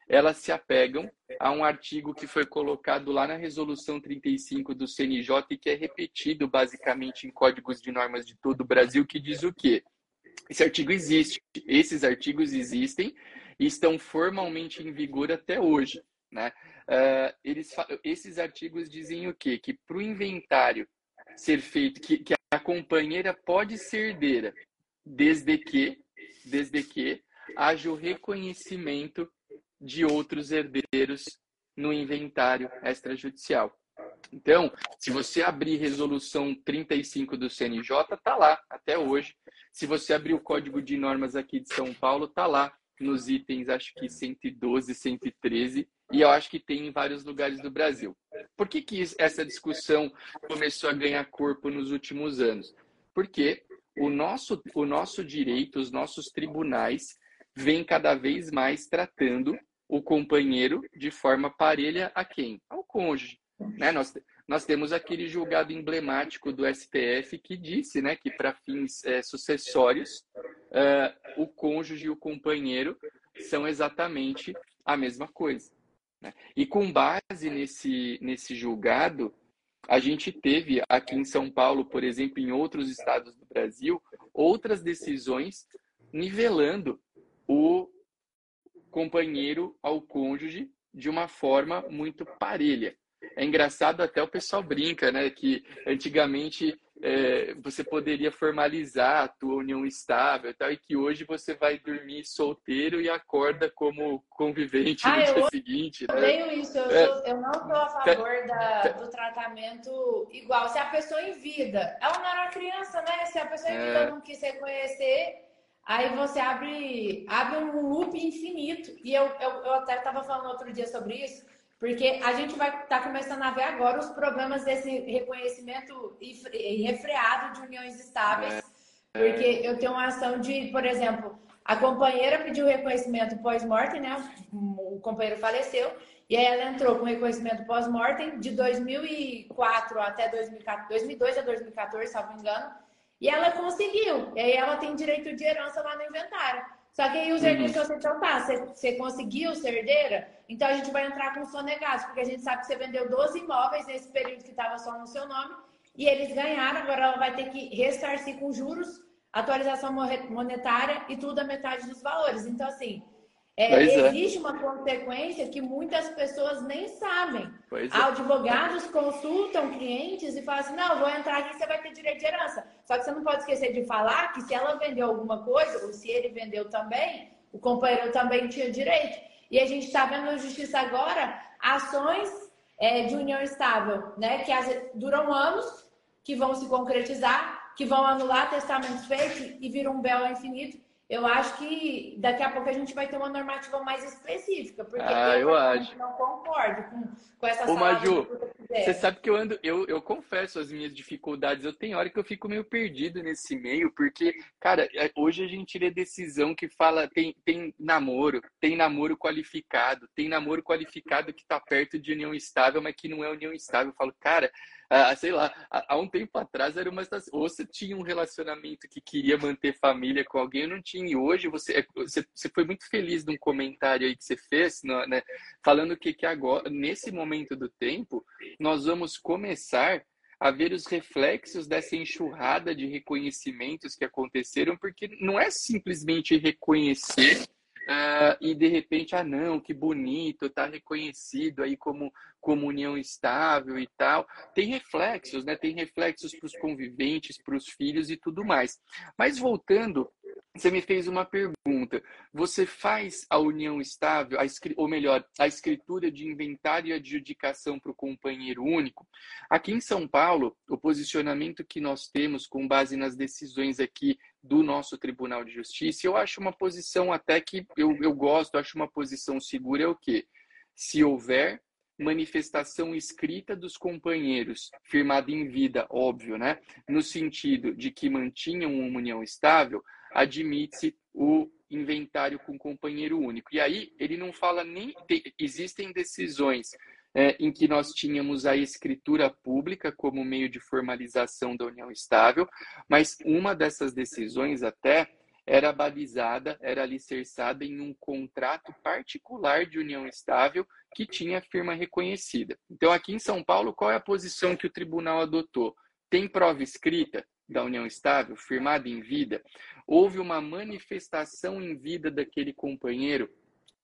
elas se apegam a um artigo que foi colocado lá na resolução 35 do CNJ e que é repetido basicamente em códigos de normas de todo o Brasil, que diz o quê? Esse artigo existe, esses artigos existem e estão formalmente em vigor até hoje. Né? Uh, eles, esses artigos dizem o quê? Que para o inventário ser feito, que, que a companheira pode ser herdeira, desde que, desde que haja o reconhecimento de outros herdeiros no inventário extrajudicial. Então, se você abrir resolução 35 do CNJ, tá lá até hoje. Se você abrir o Código de Normas aqui de São Paulo, tá lá nos itens, acho que 112, 113, e eu acho que tem em vários lugares do Brasil. Por que, que essa discussão começou a ganhar corpo nos últimos anos? Porque o nosso, o nosso direito, os nossos tribunais, vêm cada vez mais tratando o companheiro de forma parelha a quem? Ao cônjuge. Né? Nós, nós temos aquele julgado emblemático do STF que disse né, que, para fins é, sucessórios, uh, o cônjuge e o companheiro são exatamente a mesma coisa. Né? E com base nesse, nesse julgado, a gente teve aqui em São Paulo, por exemplo, em outros estados do Brasil, outras decisões nivelando o companheiro ao cônjuge de uma forma muito parelha. É engraçado até o pessoal brinca, né, que antigamente é, você poderia formalizar a tua união estável e tal, e que hoje você vai dormir solteiro e acorda como convivente ah, no dia seguinte. Eu né? isso, eu, é, sou, eu não sou a favor da, do tratamento igual. Se a pessoa em vida, ela não era criança, né? Se a pessoa em vida é. não quis reconhecer, Aí você abre, abre um loop infinito. E eu, eu, eu até estava falando outro dia sobre isso, porque a gente vai estar tá começando a ver agora os problemas desse reconhecimento refreado de uniões estáveis. É. Porque eu tenho uma ação de, por exemplo, a companheira pediu reconhecimento pós-mortem, né? O companheiro faleceu. E aí ela entrou com reconhecimento pós-mortem de 2004 até 2014, 2002 a 2014, se não me engano. E ela conseguiu. E aí ela tem direito de herança lá no inventário. Só que aí os herdeiros uhum. então tá, você, você conseguiu ser herdeira, então a gente vai entrar com sonegados, porque a gente sabe que você vendeu 12 imóveis nesse período que estava só no seu nome, e eles ganharam, agora ela vai ter que ressarcir com juros, atualização monetária e tudo a metade dos valores. Então, assim, é, é, existe é. uma consequência que muitas pessoas nem sabem. Pois é. Advogados consultam clientes e falam assim: não, vou entrar aqui, você vai ter direito de herança. Só que você não pode esquecer de falar que se ela vendeu alguma coisa, ou se ele vendeu também, o companheiro também tinha direito. E a gente está vendo na justiça agora ações é, de união estável, né? Que as, duram anos, que vão se concretizar, que vão anular testamentos feitos e viram um véu infinito eu acho que daqui a pouco a gente vai ter uma normativa mais específica, porque ah, eu, eu acho. não concordo com, com essa Ô, Maju, você sabe que eu ando, eu, eu confesso as minhas dificuldades, eu tenho hora que eu fico meio perdido nesse meio, porque, cara, é, hoje a gente lê decisão que fala, tem, tem namoro, tem namoro qualificado, tem namoro qualificado que tá perto de união estável, mas que não é união estável. Eu falo, cara, ah, sei lá, há, um tempo atrás era uma estação. Ou você tinha um relacionamento que queria manter família com alguém, não tinha. E hoje você, é, você, você foi muito feliz num comentário aí que você fez, né? Falando que, que agora, nesse momento do tempo, nós vamos começar a ver os reflexos dessa enxurrada de reconhecimentos que aconteceram, porque não é simplesmente reconhecer Uh, e de repente, ah, não, que bonito, tá reconhecido aí como comunhão estável e tal. Tem reflexos, né? Tem reflexos para os conviventes, para os filhos e tudo mais. Mas voltando, você me fez uma pergunta. Você faz a união estável, a, ou melhor, a escritura de inventário e adjudicação para o companheiro único? Aqui em São Paulo, o posicionamento que nós temos com base nas decisões aqui do nosso Tribunal de Justiça, eu acho uma posição até que eu, eu gosto, acho uma posição segura, é o quê? Se houver manifestação escrita dos companheiros, firmada em vida, óbvio, né? No sentido de que mantinham uma união estável, admite-se o inventário com companheiro único. E aí ele não fala nem. Existem decisões é, em que nós tínhamos a escritura pública como meio de formalização da união estável, mas uma dessas decisões até era balizada, era alicerçada em um contrato particular de união estável que tinha firma reconhecida. Então, aqui em São Paulo, qual é a posição que o tribunal adotou? Tem prova escrita da união estável, firmada em vida? Houve uma manifestação em vida daquele companheiro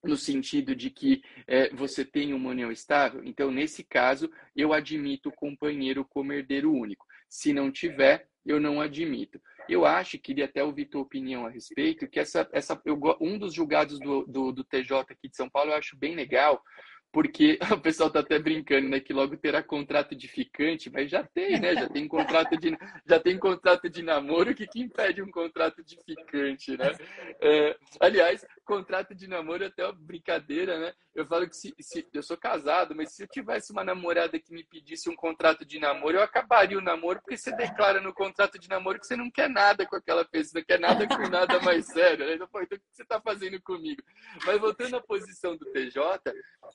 no sentido de que é, você tem uma união estável? Então, nesse caso, eu admito o companheiro como herdeiro único. Se não tiver, eu não admito. Eu acho, queria até ouvir tua opinião a respeito, que essa, essa, eu, um dos julgados do, do, do TJ aqui de São Paulo eu acho bem legal, porque (laughs) o pessoal está até brincando, né, que logo terá contrato de ficante, mas já tem, né? Já tem contrato de, (laughs) já tem contrato de namoro, que que impede um contrato de ficante, né? É, aliás, contrato de namoro é até uma brincadeira, né? Eu falo que se, se, eu sou casado, mas se eu tivesse uma namorada que me pedisse um contrato de namoro, eu acabaria o namoro, porque você declara no contrato de namoro que você não quer nada com aquela pessoa, não quer nada com nada mais sério. Né? Então, então, o que você está fazendo comigo? Mas voltando à posição do TJ,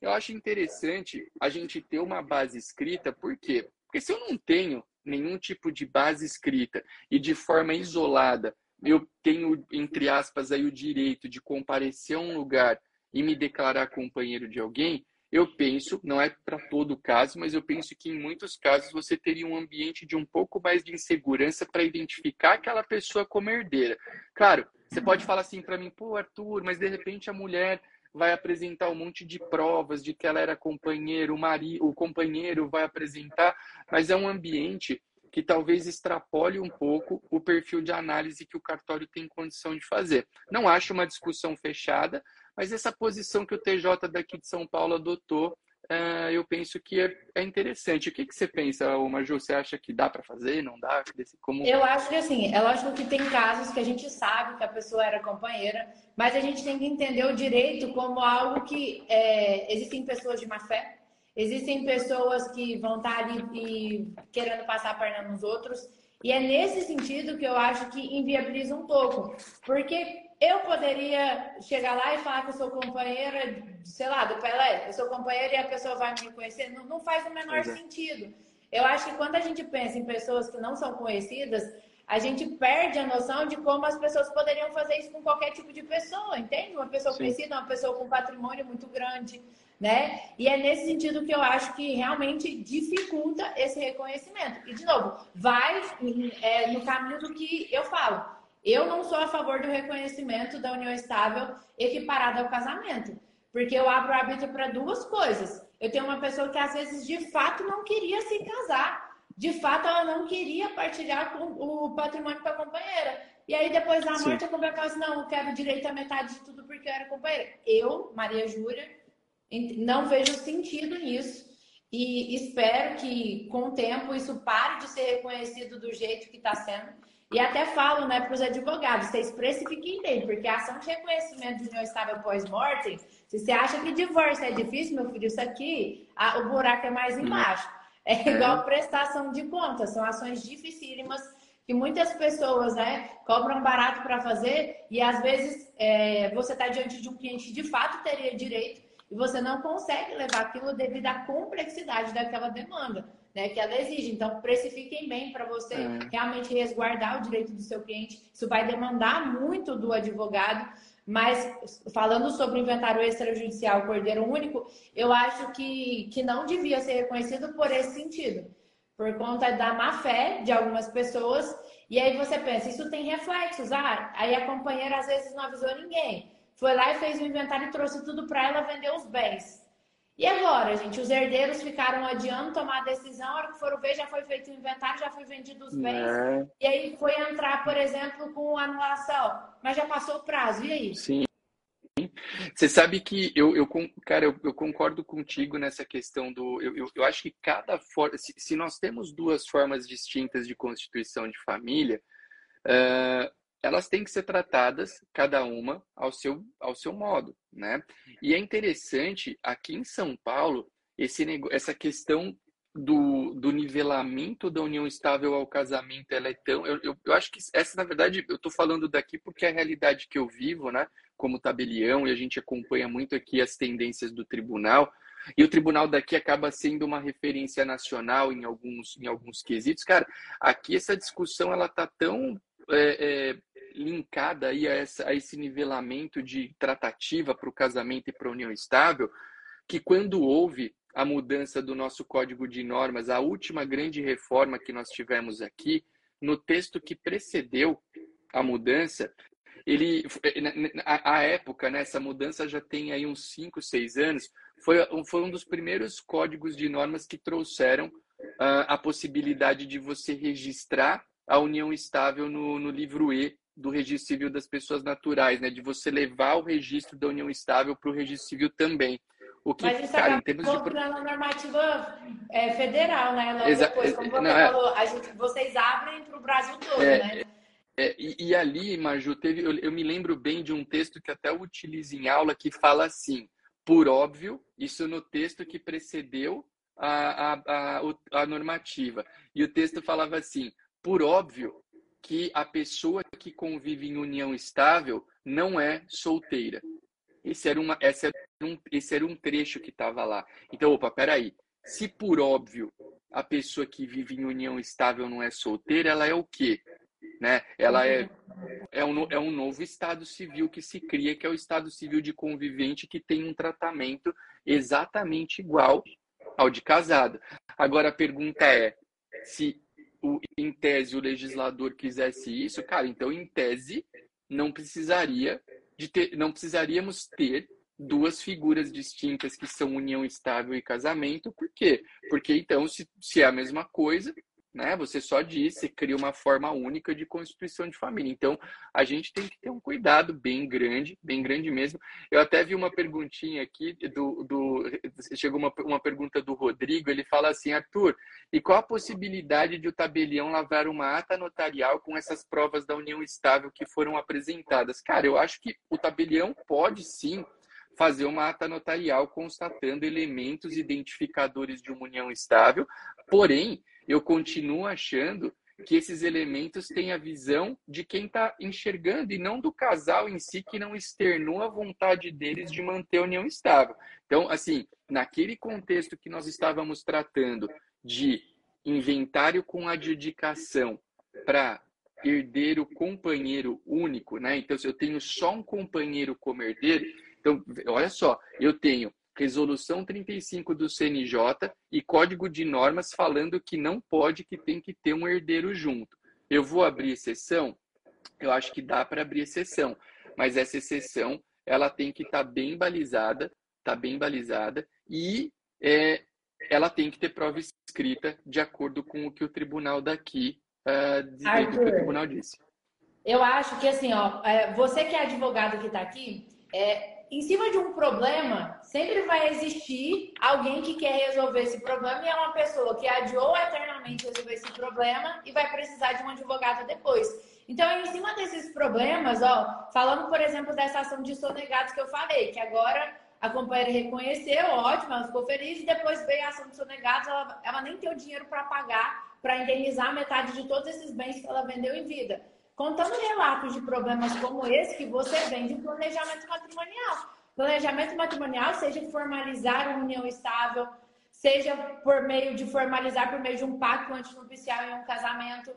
eu acho interessante a gente ter uma base escrita, por quê? Porque se eu não tenho nenhum tipo de base escrita e de forma isolada eu tenho, entre aspas, aí o direito de comparecer a um lugar e me declarar companheiro de alguém, eu penso, não é para todo caso, mas eu penso que em muitos casos você teria um ambiente de um pouco mais de insegurança para identificar aquela pessoa como herdeira. Claro, você pode falar assim para mim, pô, Arthur, mas de repente a mulher vai apresentar um monte de provas de que ela era companheiro, o, marido, o companheiro vai apresentar, mas é um ambiente que talvez extrapole um pouco o perfil de análise que o cartório tem condição de fazer. Não acho uma discussão fechada, mas essa posição que o TJ daqui de São Paulo adotou, uh, eu penso que é, é, interessante. O que, que você pensa, Maju? Você acha que dá para fazer? Não dá? Como... Eu acho que assim, é lógico que tem casos que a gente sabe que a pessoa era companheira, mas a gente tem que entender o direito como algo que é, existem pessoas de má fé Existem pessoas que vão estar ali e querendo passar a perna nos outros. E é nesse sentido que eu acho que inviabiliza um pouco. Porque eu poderia chegar lá e falar que eu sou companheira, sei lá, do Pelé. Eu sou companheira e a pessoa vai me conhecer. Não, não faz o menor é. sentido. Eu acho que quando a gente pensa em pessoas que não são conhecidas, a gente perde a noção de como as pessoas poderiam fazer isso com qualquer tipo de pessoa, entende? Uma pessoa Sim. conhecida, uma pessoa com patrimônio muito grande né? E é nesse sentido que eu acho que realmente dificulta esse reconhecimento. E, de novo, vai é, no caminho do que eu falo. Eu não sou a favor do reconhecimento da união estável equiparada ao casamento, porque eu abro o árbitro para duas coisas. Eu tenho uma pessoa que às vezes de fato não queria se casar, de fato, ela não queria partilhar o patrimônio com a companheira. E aí, depois da morte, Sim. a companheira falou assim: não, eu quero direito à metade de tudo porque eu era companheira. Eu, Maria Júlia, não vejo sentido nisso. E espero que, com o tempo, isso pare de ser reconhecido do jeito que está sendo. E até falo né, para os advogados, vocês precifiquem bem, porque a ação de reconhecimento de união estável pós-mortem, se você acha que divórcio é difícil, meu filho, isso aqui, a, o buraco é mais embaixo. É igual prestação de contas, são ações dificílimas que muitas pessoas né, cobram barato para fazer e às vezes é, você está diante de um cliente que de fato teria direito e você não consegue levar aquilo devido à complexidade daquela demanda né, que ela exige. Então, precifiquem bem para você é. realmente resguardar o direito do seu cliente. Isso vai demandar muito do advogado. Mas, falando sobre o inventário extrajudicial Cordeiro Único, eu acho que, que não devia ser reconhecido por esse sentido, por conta da má fé de algumas pessoas. E aí você pensa, isso tem reflexos. Ah, aí a companheira às vezes não avisou ninguém. Foi lá e fez o inventário e trouxe tudo para ela vender os bens. E agora, gente? Os herdeiros ficaram adiando tomar a decisão, a hora que foram ver, já foi feito o inventário, já foi vendido os bens. É. E aí foi entrar, por exemplo, com anulação. Mas já passou o prazo, e aí? Sim. Você sabe que eu, eu cara, eu, eu, concordo contigo nessa questão do. Eu, eu, eu acho que cada forma. Se, se, nós temos duas formas distintas de constituição de família, uh, elas têm que ser tratadas, cada uma, ao seu, ao seu modo, né? E é interessante, aqui em São Paulo, esse, essa questão do, do nivelamento da união estável ao casamento, ela é tão... Eu, eu, eu acho que essa, na verdade, eu estou falando daqui porque é a realidade que eu vivo, né? Como tabelião, e a gente acompanha muito aqui as tendências do tribunal, e o tribunal daqui acaba sendo uma referência nacional em alguns, em alguns quesitos. Cara, aqui essa discussão ela tá tão é, é, linkada aí a, essa, a esse nivelamento de tratativa para o casamento e para a união estável, que quando houve a mudança do nosso código de normas, a última grande reforma que nós tivemos aqui, no texto que precedeu a mudança, ele a, época, né, essa mudança já tem aí uns 5, 6 anos, foi, foi um dos primeiros códigos de normas que trouxeram uh, a possibilidade de você registrar a união estável no, no livro E do registro civil das pessoas naturais, né? De você levar o registro da união estável para o registro civil também. O que, Mas isso cara, em termos de normativa é, federal, né? Logo Exa depois, como você não, é falou, a gente, vocês abrem para o Brasil todo, é, né? É, e, e, ali, Maju, teve, eu, eu, me lembro bem de um texto que até eu utilizo em aula que fala assim, por óbvio, isso no texto que precedeu a, a, a, a normativa. E o texto falava assim, por óbvio, que a pessoa que convive em união estável não é solteira. Esse era, uma, era, um, esse era um trecho que estava lá. Então, opa, peraí. Se por óbvio a pessoa que vive em união estável não é solteira, ela é o quê? Né? Ela é, é, um, é um novo estado civil que se cria, que é o estado civil de convivente que tem um tratamento exatamente igual ao de casado. Agora a pergunta é: se o, em tese o legislador quisesse isso, cara, então em tese não precisaria de ter, não precisaríamos ter duas figuras distintas que são união estável e casamento. Por quê? Porque então, se, se é a mesma coisa, né? Você só você cria uma forma única de constituição de família. Então, a gente tem que ter um cuidado bem grande, bem grande mesmo. Eu até vi uma perguntinha aqui do, do chegou uma, uma pergunta do Rodrigo, ele fala assim, Arthur, e qual a possibilidade de o tabelião lavar uma ata notarial com essas provas da união estável que foram apresentadas? Cara, eu acho que o tabelião pode sim fazer uma ata notarial constatando elementos identificadores de uma união estável, porém, eu continuo achando que esses elementos têm a visão de quem está enxergando e não do casal em si que não externou a vontade deles de manter a união estável. Então, assim, naquele contexto que nós estávamos tratando de inventário com adjudicação para herdeiro companheiro único, né? Então, se eu tenho só um companheiro como herdeiro, então, olha só, eu tenho resolução 35 do CNJ e código de normas falando que não pode, que tem que ter um herdeiro junto. Eu vou abrir exceção? Eu acho que dá para abrir exceção, mas essa exceção ela tem que estar tá bem balizada, tá bem balizada e é, ela tem que ter prova escrita de acordo com o que o tribunal daqui, uh, Arthur, o, que o tribunal disse. Eu acho que assim, ó, é, você que é advogado que está aqui, é, em cima de um problema, sempre vai existir alguém que quer resolver esse problema e é uma pessoa que adiou eternamente resolver esse problema e vai precisar de um advogado depois. Então, em cima desses problemas, ó, falando, por exemplo, dessa ação de sonegados que eu falei, que agora a companheira reconheceu, ótimo, ela ficou feliz, e depois veio a ação de sonegados, ela, ela nem tem o dinheiro para pagar, para indenizar metade de todos esses bens que ela vendeu em vida. Contando relatos de problemas como esse que você vende em planejamento matrimonial. Planejamento matrimonial, seja formalizar uma união estável, seja por meio de formalizar por meio de um pacto antinupcial em um casamento.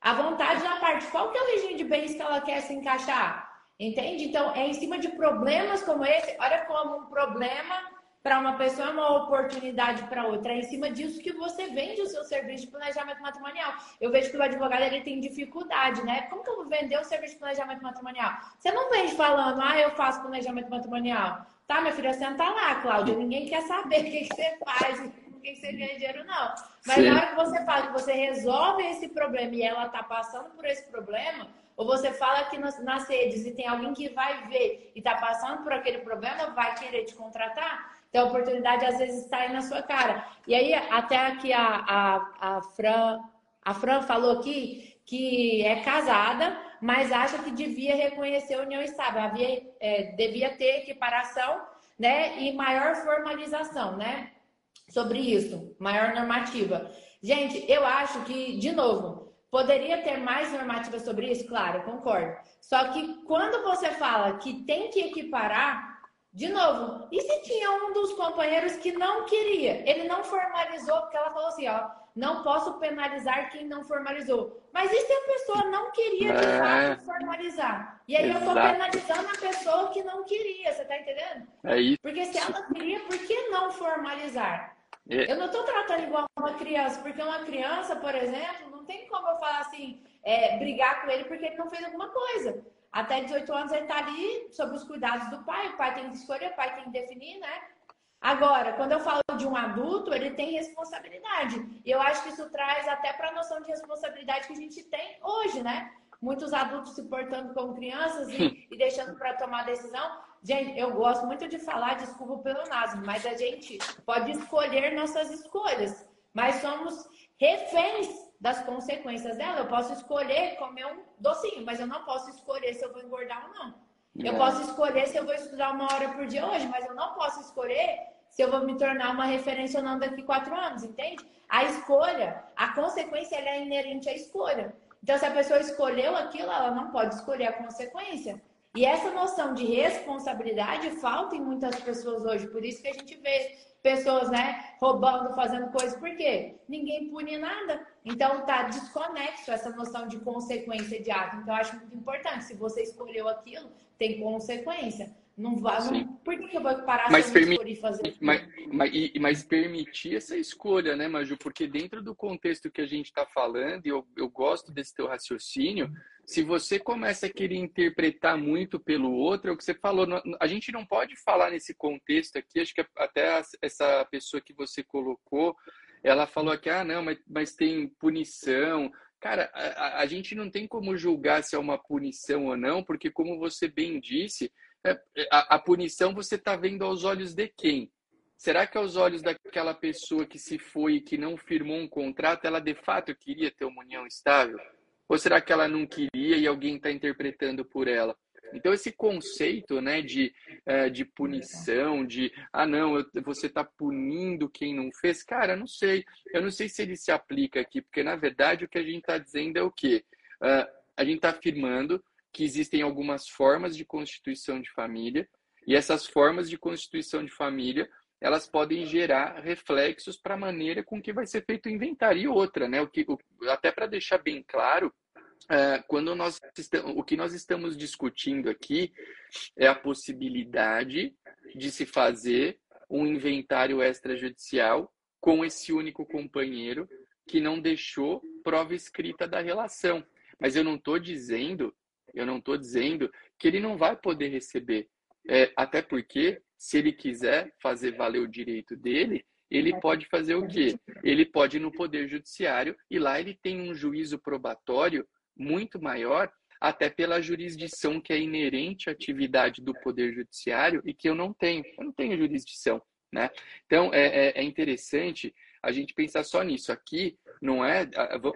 A vontade da parte, qual que é o regime de bens que ela quer se encaixar? Entende? Então, é em cima de problemas como esse, olha como um problema para uma pessoa é uma oportunidade para outra. É em cima disso que você vende o seu serviço de planejamento matrimonial. Eu vejo que o advogado ele tem dificuldade, né? Como que eu vou vender o serviço de planejamento matrimonial? Você não vende falando, ah, eu faço planejamento matrimonial. Tá, minha filha, senta lá, Cláudia. Ninguém quer saber (laughs) o que, que você faz, com que você ganha dinheiro, não. Mas Sim. na hora que você fala que você resolve esse problema e ela está passando por esse problema, ou você fala aqui nas, nas redes e tem alguém que vai ver e está passando por aquele problema, vai querer te contratar, então a oportunidade às vezes está aí na sua cara. E aí, até aqui a, a, a, Fran, a Fran falou aqui que é casada, mas acha que devia reconhecer a união estável, havia, é, devia ter equiparação né, e maior formalização, né? Sobre isso, maior normativa. Gente, eu acho que, de novo, Poderia ter mais normativa sobre isso? Claro, concordo. Só que quando você fala que tem que equiparar, de novo, e se tinha um dos companheiros que não queria? Ele não formalizou, porque ela falou assim, ó, não posso penalizar quem não formalizou. Mas e se a pessoa não queria de é... fato formalizar? E aí Exato. eu tô penalizando a pessoa que não queria, você tá entendendo? É isso. Porque se ela queria, por que não formalizar? É... Eu não tô tratando igual uma criança, porque uma criança, por exemplo, não tem como eu falar assim, é, brigar com ele porque ele não fez alguma coisa. Até 18 anos ele está ali sob os cuidados do pai, o pai tem que escolher, o pai tem que definir, né? Agora, quando eu falo de um adulto, ele tem responsabilidade. E eu acho que isso traz até para a noção de responsabilidade que a gente tem hoje, né? Muitos adultos se portando como crianças e, e deixando para tomar decisão. Gente, eu gosto muito de falar, desculpa pelo nasmo, mas a gente pode escolher nossas escolhas, mas somos reféns das consequências dela. Eu posso escolher comer um docinho, mas eu não posso escolher se eu vou engordar ou não. Eu posso escolher se eu vou estudar uma hora por dia hoje, mas eu não posso escolher se eu vou me tornar uma referência ou não daqui quatro anos, entende? A escolha, a consequência, ela é inerente à escolha. Então, se a pessoa escolheu aquilo, ela não pode escolher a consequência. E essa noção de responsabilidade falta em muitas pessoas hoje. Por isso que a gente vê pessoas, né, roubando, fazendo coisas. Por quê? Ninguém pune nada. Então tá desconexo essa noção de consequência de ato. Então eu acho muito importante. Se você escolheu aquilo, tem consequência. Não vai. Não, por que, eu vou parar mas se eu permi... fazer mas, mas, mas, permitir essa escolha, né, Maju? Porque dentro do contexto que a gente está falando, e eu, eu gosto desse teu raciocínio, se você começa a querer interpretar muito pelo outro, é o que você falou. A gente não pode falar nesse contexto aqui, acho que até essa pessoa que você colocou, ela falou aqui, ah, não, mas, mas tem punição. Cara, a, a gente não tem como julgar se é uma punição ou não, porque como você bem disse, a, a punição você está vendo aos olhos de quem? Será que aos olhos daquela pessoa que se foi e que não firmou um contrato, ela de fato queria ter uma união estável? Ou será que ela não queria e alguém está interpretando por ela? Então, esse conceito né, de, é, de punição, de ah, não, você está punindo quem não fez, cara, não sei. Eu não sei se ele se aplica aqui, porque na verdade o que a gente está dizendo é o quê? Uh, a gente está afirmando que existem algumas formas de constituição de família, e essas formas de constituição de família elas podem gerar reflexos para a maneira com que vai ser feito o inventário. E outra, né? O que, o, até para deixar bem claro, é, quando nós o que nós estamos discutindo aqui é a possibilidade de se fazer um inventário extrajudicial com esse único companheiro que não deixou prova escrita da relação. Mas eu não estou dizendo, eu não estou dizendo que ele não vai poder receber. É, até porque, se ele quiser fazer valer o direito dele, ele pode fazer o quê? Ele pode ir no Poder Judiciário e lá ele tem um juízo probatório muito maior, até pela jurisdição que é inerente à atividade do Poder Judiciário e que eu não tenho. Eu não tenho jurisdição. Né? Então, é, é, é interessante a gente pensar só nisso. Aqui, não é.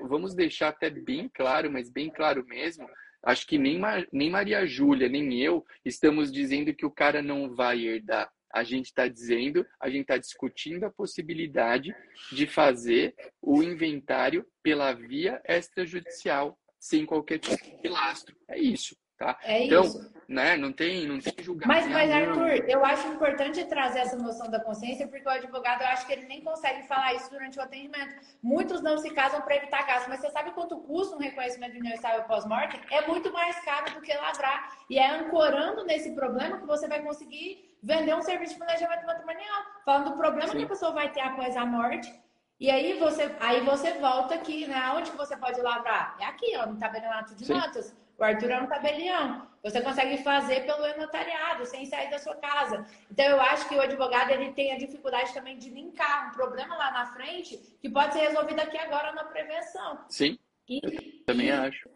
Vamos deixar até bem claro, mas bem claro mesmo. Acho que nem, nem Maria Júlia, nem eu estamos dizendo que o cara não vai herdar. A gente está dizendo, a gente está discutindo a possibilidade de fazer o inventário pela via extrajudicial, sem qualquer tipo de lastro. É isso. Tá? É então, isso. Né, não tem, não tem julgamento. Mas, mas Arthur, eu acho importante trazer essa noção da consciência, porque o advogado, eu acho que ele nem consegue falar isso durante o atendimento. Muitos não se casam para evitar gasto, mas você sabe quanto custa um reconhecimento de união estável pós-morte? É muito mais caro do que lavrar. E é ancorando nesse problema que você vai conseguir vender um serviço de planejamento matrimonial. Falando do problema Sim. que a pessoa vai ter após a morte. E aí você, aí você volta aqui, né? Onde que você pode lavrar? É aqui, ó, no tabelionato de Sim. notas. O Arthur é um tabelião. Você consegue fazer pelo notariado, sem sair da sua casa. Então, eu acho que o advogado ele tem a dificuldade também de linkar um problema lá na frente que pode ser resolvido aqui agora na prevenção. Sim. E, também e, acho.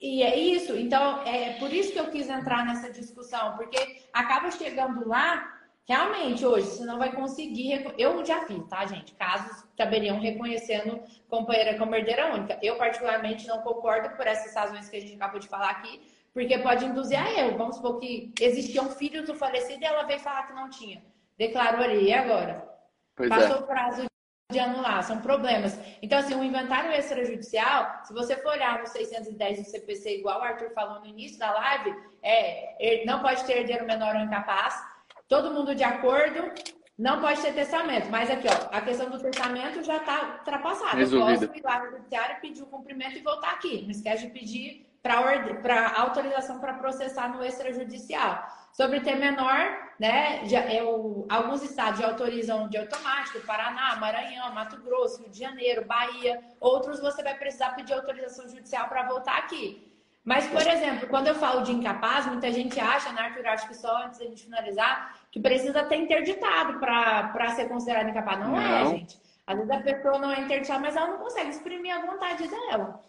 E é isso. Então, é por isso que eu quis entrar nessa discussão, porque acaba chegando lá Realmente, hoje, você não vai conseguir. Eu já fiz, tá, gente? Casos tabelião reconhecendo companheira como herdeira única. Eu, particularmente, não concordo por essas razões que a gente acabou de falar aqui, porque pode induzir a eu. Vamos supor que existiam filhos do falecido e ela veio falar que não tinha. Declarou ali, e agora? Pois Passou é. o prazo de anular, são problemas. Então, assim, o inventário extrajudicial, se você for olhar no 610 do CPC, igual o Arthur falou no início da live, é, não pode ter herdeiro menor ou incapaz Todo mundo de acordo? Não pode ter testamento. Mas aqui, ó, a questão do testamento já está ultrapassada. Resolvida. Eu posso ir lá no judiciário, pedir o cumprimento e voltar aqui. Não esquece de pedir para autorização para processar no extrajudicial. Sobre ter menor, né? Já, eu, alguns estados já autorizam de automático, Paraná, Maranhão, Mato Grosso, Rio de Janeiro, Bahia. Outros você vai precisar pedir autorização judicial para voltar aqui. Mas, por exemplo, quando eu falo de incapaz, muita gente acha, né, Arthur, acho que só antes da gente finalizar, que precisa ter interditado para ser considerado incapaz. Não, é, não, é, gente. Às vezes a pessoa não é interditada, mas ela não consegue exprimir a vontade dela.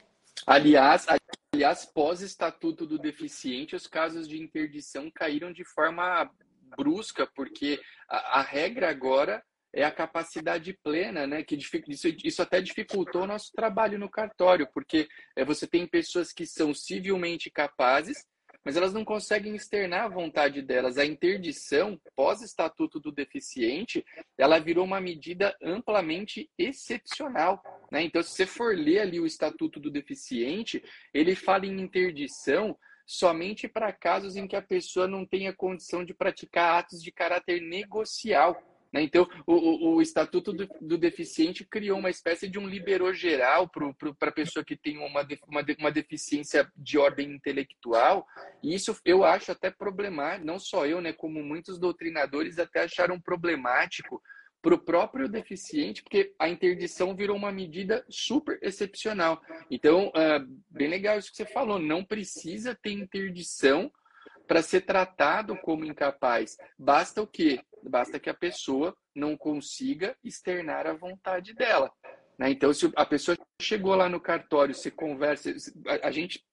Aliás, aliás pós-estatuto do deficiente, os casos de interdição caíram de forma brusca, porque a, a regra agora é a capacidade plena, né? Que isso, isso até dificultou o nosso trabalho no cartório, porque é, você tem pessoas que são civilmente capazes, mas elas não conseguem externar a vontade delas. A interdição, pós-estatuto do deficiente, ela virou uma medida amplamente excepcional. Né? Então, se você for ler ali o estatuto do deficiente, ele fala em interdição somente para casos em que a pessoa não tenha condição de praticar atos de caráter negocial. Né? Então, o, o, Estatuto do, do, Deficiente criou uma espécie de um liberou geral para a pessoa que tem uma, uma, uma deficiência de ordem intelectual, e isso eu acho até problemático, não só eu, né, como muitos doutrinadores até acharam problemático para o próprio deficiente, porque a interdição virou uma medida super excepcional. Então, uh, bem legal isso que você falou, não precisa ter interdição para ser tratado como incapaz. Basta o quê? Basta que a pessoa não consiga externar a vontade dela. Né? Então, se a pessoa chegou lá no cartório, você conversa, a, gente,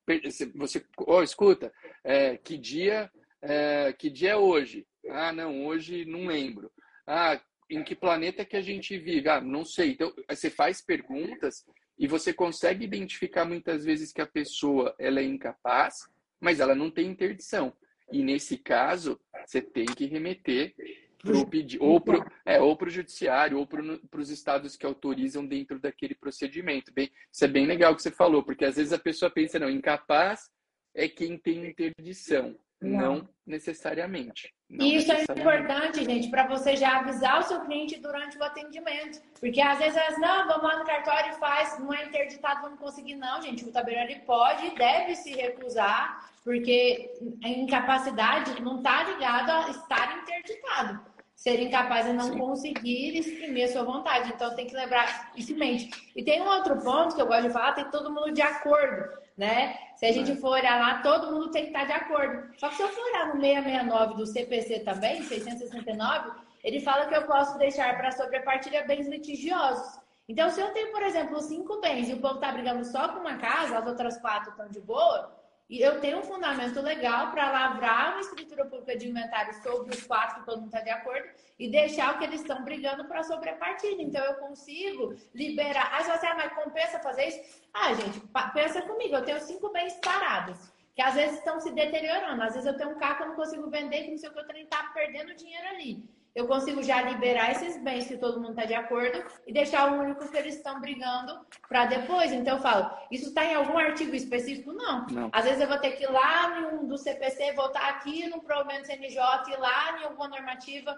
você, oh, escuta, é, que dia, é, que dia é hoje? Ah, não, hoje não lembro. Ah, em que planeta que a gente vive? Ah, não sei. Então, você faz perguntas e você consegue identificar muitas vezes que a pessoa ela é incapaz, mas ela não tem interdição. E nesse caso, você tem que remeter pro pedi ou para é, ou o judiciário, ou para os estados que autorizam dentro daquele procedimento. Bem, isso é bem legal que você falou, porque às vezes a pessoa pensa, não, incapaz é quem tem interdição. Não, não necessariamente. Não isso é importante, gente, para você já avisar o seu cliente durante o atendimento. Porque às vezes elas, não, vamos lá no cartório e faz, não é interditado, vamos conseguir. Não, gente, o tabelião ele pode e deve se recusar, porque a incapacidade não está ligada a estar interditado. Ser incapaz de não Sim. conseguir exprimir a sua vontade. Então tem que lembrar isso em mente. E tem um outro ponto que eu gosto de falar, tem todo mundo de acordo né? Se a gente é. for olhar lá, todo mundo tem que estar de acordo. Só que se eu for olhar no 669 do CPC também, 669, ele fala que eu posso deixar para sobrepartilha bens litigiosos. Então, se eu tenho, por exemplo, cinco bens e o povo está brigando só com uma casa, as outras quatro estão de boa, e eu tenho um fundamento legal para lavrar uma escritura pública de inventário sobre os quatro que todo mundo está de acordo e deixar o que eles estão brigando para sobrepartilha. Então eu consigo liberar. Se você ah, mas compensa fazer isso? Ah, gente, pensa comigo, eu tenho cinco bens parados, que às vezes estão se deteriorando. Às vezes eu tenho um carro que eu não consigo vender, que não sei o que eu tenho tá perdendo dinheiro ali eu consigo já liberar esses bens que todo mundo está de acordo e deixar o único que eles estão brigando para depois. Então eu falo, isso está em algum artigo específico? Não. Não. Às vezes eu vou ter que ir lá em um do CPC, voltar aqui no provimento CNJ, ir lá em alguma normativa.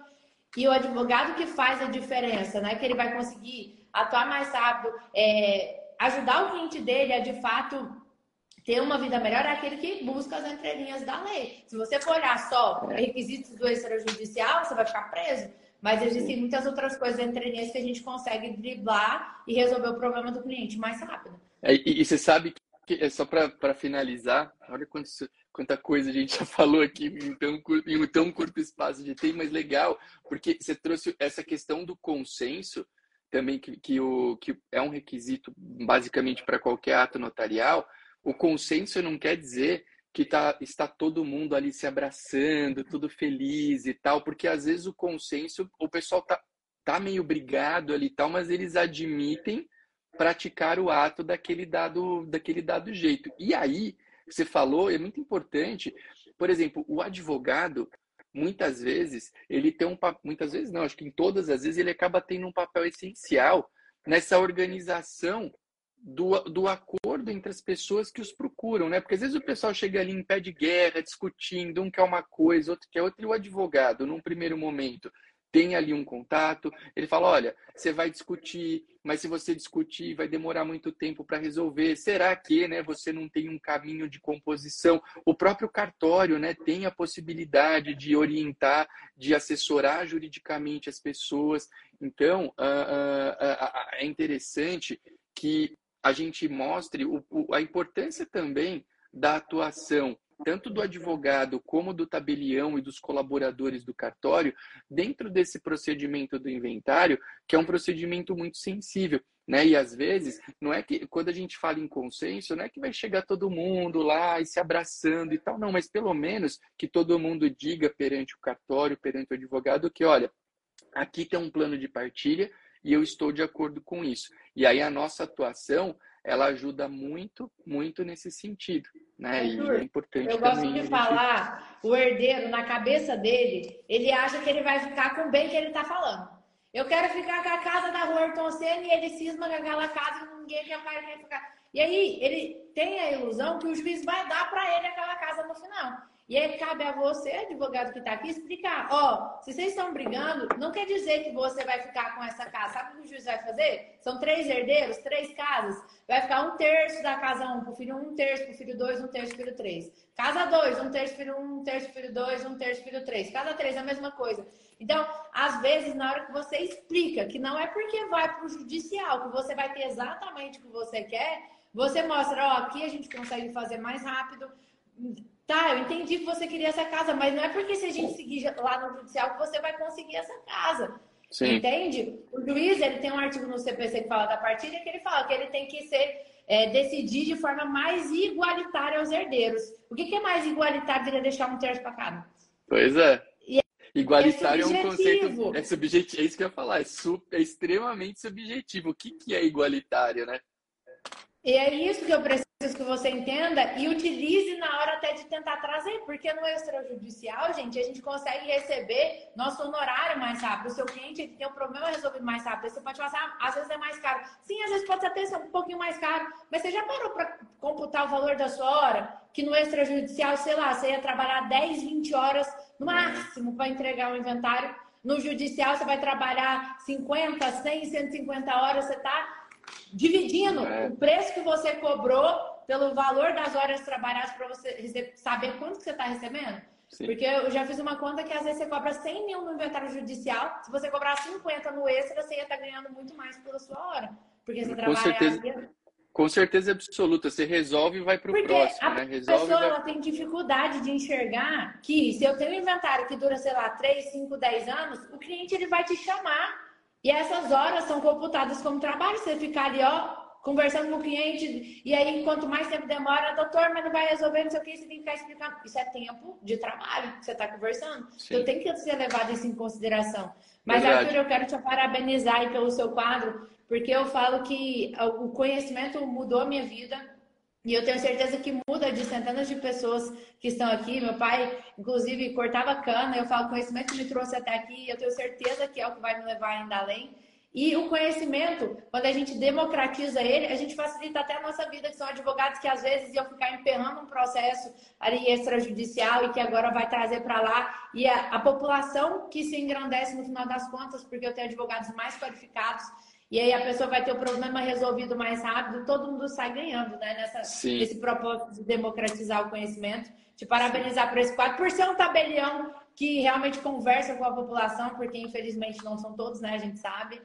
E o advogado que faz a diferença, né? Que ele vai conseguir atuar mais rápido, é, ajudar o cliente dele a de fato ter uma vida melhor é aquele que busca as entrelinhas da lei. Se você for olhar só requisitos do extrajudicial, você vai ficar preso. Mas existem muitas outras coisas entrelinhas que a gente consegue driblar e resolver o problema do cliente mais rápido. É, e, e, você sabe que, é só para finalizar, olha quanto, quanta coisa a gente já (laughs) falou aqui em tão, curto, em um tão curto espaço de tempo, mas legal, porque você trouxe essa questão do consenso também, que, que, o, que é um requisito basicamente para qualquer ato notarial, o consenso não quer dizer que tá, está todo mundo ali se abraçando, tudo feliz e tal, porque às vezes o consenso, o pessoal tá, tá meio brigado ali e tal, mas eles admitem praticar o ato daquele dado, daquele dado jeito. E aí, você falou, é muito importante, por exemplo, o advogado, muitas vezes, ele tem um muitas vezes não, acho que em todas as vezes ele acaba tendo um papel essencial nessa organização do, do acordo entre as pessoas que os procuram, né? Porque às vezes o pessoal chega ali em pé de guerra, discutindo, um quer uma coisa, outro quer outra, e o advogado, num primeiro momento, tem ali um contato, ele fala: olha, você vai discutir, mas se você discutir, vai demorar muito tempo para resolver. Será que né, você não tem um caminho de composição? O próprio cartório né, tem a possibilidade de orientar, de assessorar juridicamente as pessoas. Então, uh, uh, uh, é interessante que a gente mostre o, o, a importância também da atuação tanto do advogado como do tabelião e dos colaboradores do cartório dentro desse procedimento do inventário, que é um procedimento muito sensível. Né? E às vezes, não é que quando a gente fala em consenso, não é que vai chegar todo mundo lá e se abraçando e tal, não, mas pelo menos que todo mundo diga perante o cartório, perante o advogado, que olha, aqui tem um plano de partilha, e eu estou de acordo com isso. E aí a nossa atuação, ela ajuda muito, muito nesse sentido, né? E é importante Eu gosto de falar, o herdeiro, na cabeça dele, ele acha que ele vai ficar com o bem que ele está falando. Eu quero ficar com a casa da rua Ayrton Senna e ele cisma com aquela casa e ninguém quer ficar. E aí ele tem a ilusão que o juiz vai dar para ele aquela casa no final. E aí cabe a você, advogado que está aqui, explicar. Ó, se vocês estão brigando, não quer dizer que você vai ficar com essa casa. Sabe o que o juiz vai fazer? São três herdeiros, três casas. Vai ficar um terço da casa um para o filho um, um terço para o filho dois, um terço para o filho três. Casa dois, um terço filho um, um terço filho dois, um terço filho três. Casa três, a mesma coisa. Então, às vezes, na hora que você explica que não é porque vai para o judicial, que você vai ter exatamente o que você quer, você mostra, ó, aqui a gente consegue fazer mais rápido Tá, eu entendi que você queria essa casa, mas não é porque se a gente seguir lá no judicial que você vai conseguir essa casa. Sim. Entende? O juiz ele tem um artigo no CPC que fala da partilha que ele fala que ele tem que ser é, decidir de forma mais igualitária aos herdeiros. O que, que é mais igualitário de deixar um terço para cada? Pois é. É igualitário é, é, um conceito. É subjetivo, é isso que eu ia falar, é, sub, é extremamente subjetivo. O que, que é igualitário, né? E é isso que eu preciso que você entenda e utilize na hora até de tentar trazer, porque no extrajudicial, gente, a gente consegue receber nosso honorário mais rápido. O seu cliente tem um problema resolvido mais rápido. Você pode falar assim, ah, às vezes é mais caro. Sim, às vezes pode até ser um pouquinho mais caro, mas você já parou para computar o valor da sua hora? Que no extrajudicial, sei lá, você ia trabalhar 10, 20 horas no máximo para entregar o inventário. No judicial, você vai trabalhar 50, 100, 150 horas, você está dividindo é. o preço que você cobrou pelo valor das horas trabalhadas para você saber quanto que você está recebendo. Sim. Porque eu já fiz uma conta que às vezes você cobra 100 mil no inventário judicial. Se você cobrar 50 no extra, você ia estar tá ganhando muito mais pela sua hora. Porque você com certeza, Com certeza absoluta. Você resolve e vai para o próximo, né? Resolve a pessoa vai... ela tem dificuldade de enxergar que se eu tenho um inventário que dura, sei lá, 3, 5, 10 anos, o cliente ele vai te chamar. E essas horas são computadas como trabalho. Você ficar ali, ó, conversando com o cliente, e aí, quanto mais tempo demora, doutor, mas não vai resolver, não sei o que, você tem que ficar explicando. Isso é tempo de trabalho que você está conversando. Sim. Então tem que ser levado isso em consideração. Mas, Verdade. Arthur, eu quero te parabenizar pelo seu quadro, porque eu falo que o conhecimento mudou a minha vida. E eu tenho certeza que muda de centenas de pessoas que estão aqui. Meu pai, inclusive, cortava cana. Eu falo, conhecimento me trouxe até aqui. Eu tenho certeza que é o que vai me levar ainda além. E o conhecimento, quando a gente democratiza ele, a gente facilita até a nossa vida, que são advogados que às vezes iam ficar emperrando um processo ali extrajudicial e que agora vai trazer para lá. E a, a, população que se engrandece no final das contas, porque eu tenho advogados mais qualificados. E aí a pessoa vai ter o problema resolvido mais rápido, todo mundo sai ganhando, né? Nessa, nesse propósito de democratizar o conhecimento. Te parabenizar por esse quadro, por ser um tabelião que realmente conversa com a população, porque infelizmente não são todos, né? A gente sabe.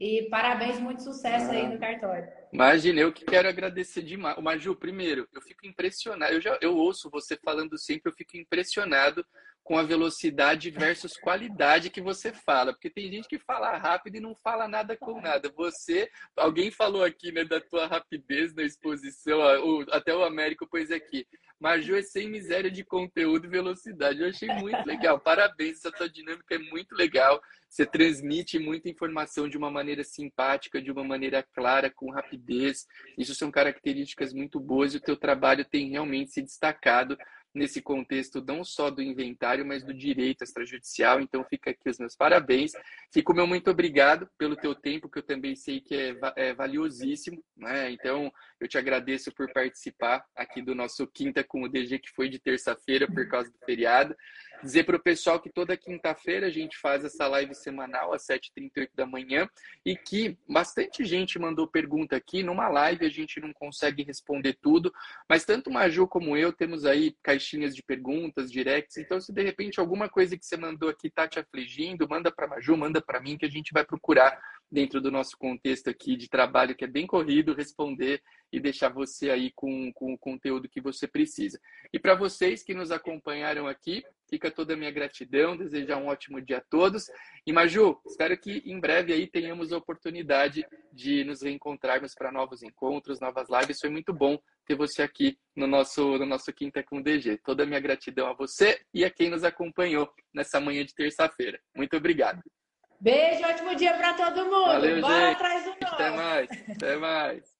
E parabéns, muito sucesso ah, aí no cartório. Imagina, eu que quero agradecer demais. O Maju, primeiro, eu fico impressionado. Eu já eu ouço você falando sempre, eu fico impressionado com a velocidade versus qualidade que você fala, porque tem gente que fala rápido e não fala nada com nada. Você, alguém falou aqui, né, da tua rapidez na exposição, até o Américo pôs aqui. Maju é sem miséria de conteúdo e velocidade. Eu achei muito legal. Parabéns, essa tua dinâmica é muito legal. Você transmite muita informação de uma maneira simpática, de uma maneira clara, com rapidez. Isso são características muito boas e o teu trabalho tem realmente se destacado nesse contexto não só do inventário, mas do direito extrajudicial. Então fica aqui os meus parabéns. Fico meu muito obrigado pelo teu tempo, que eu também sei que é, é valiosíssimo. Né? Então eu te agradeço por participar aqui do nosso Quinta com o DG, que foi de terça-feira por causa do feriado. Dizer para o pessoal que toda quinta-feira a gente faz essa live semanal às 7h38 da manhã e que bastante gente mandou pergunta aqui. Numa live a gente não consegue responder tudo, mas tanto o Maju como eu temos aí caixinhas de perguntas, directs. Então, se de repente alguma coisa que você mandou aqui está te afligindo, manda para Maju, manda para mim, que a gente vai procurar dentro do nosso contexto aqui de trabalho que é bem corrido, responder e deixar você aí com, com o conteúdo que você precisa. E para vocês que nos acompanharam aqui, fica toda a minha gratidão, desejar um ótimo dia a todos. E Maju, espero que em breve aí tenhamos a oportunidade de nos reencontrarmos para novos encontros, novas lives. Foi muito bom ter você aqui no nosso, no nosso Quinta com DG. Toda a minha gratidão a você e a quem nos acompanhou nessa manhã de terça-feira. Muito obrigado. Beijo, ótimo dia para todo mundo. Valeu, Bora gente. atrás do novo. Até mais. Até mais.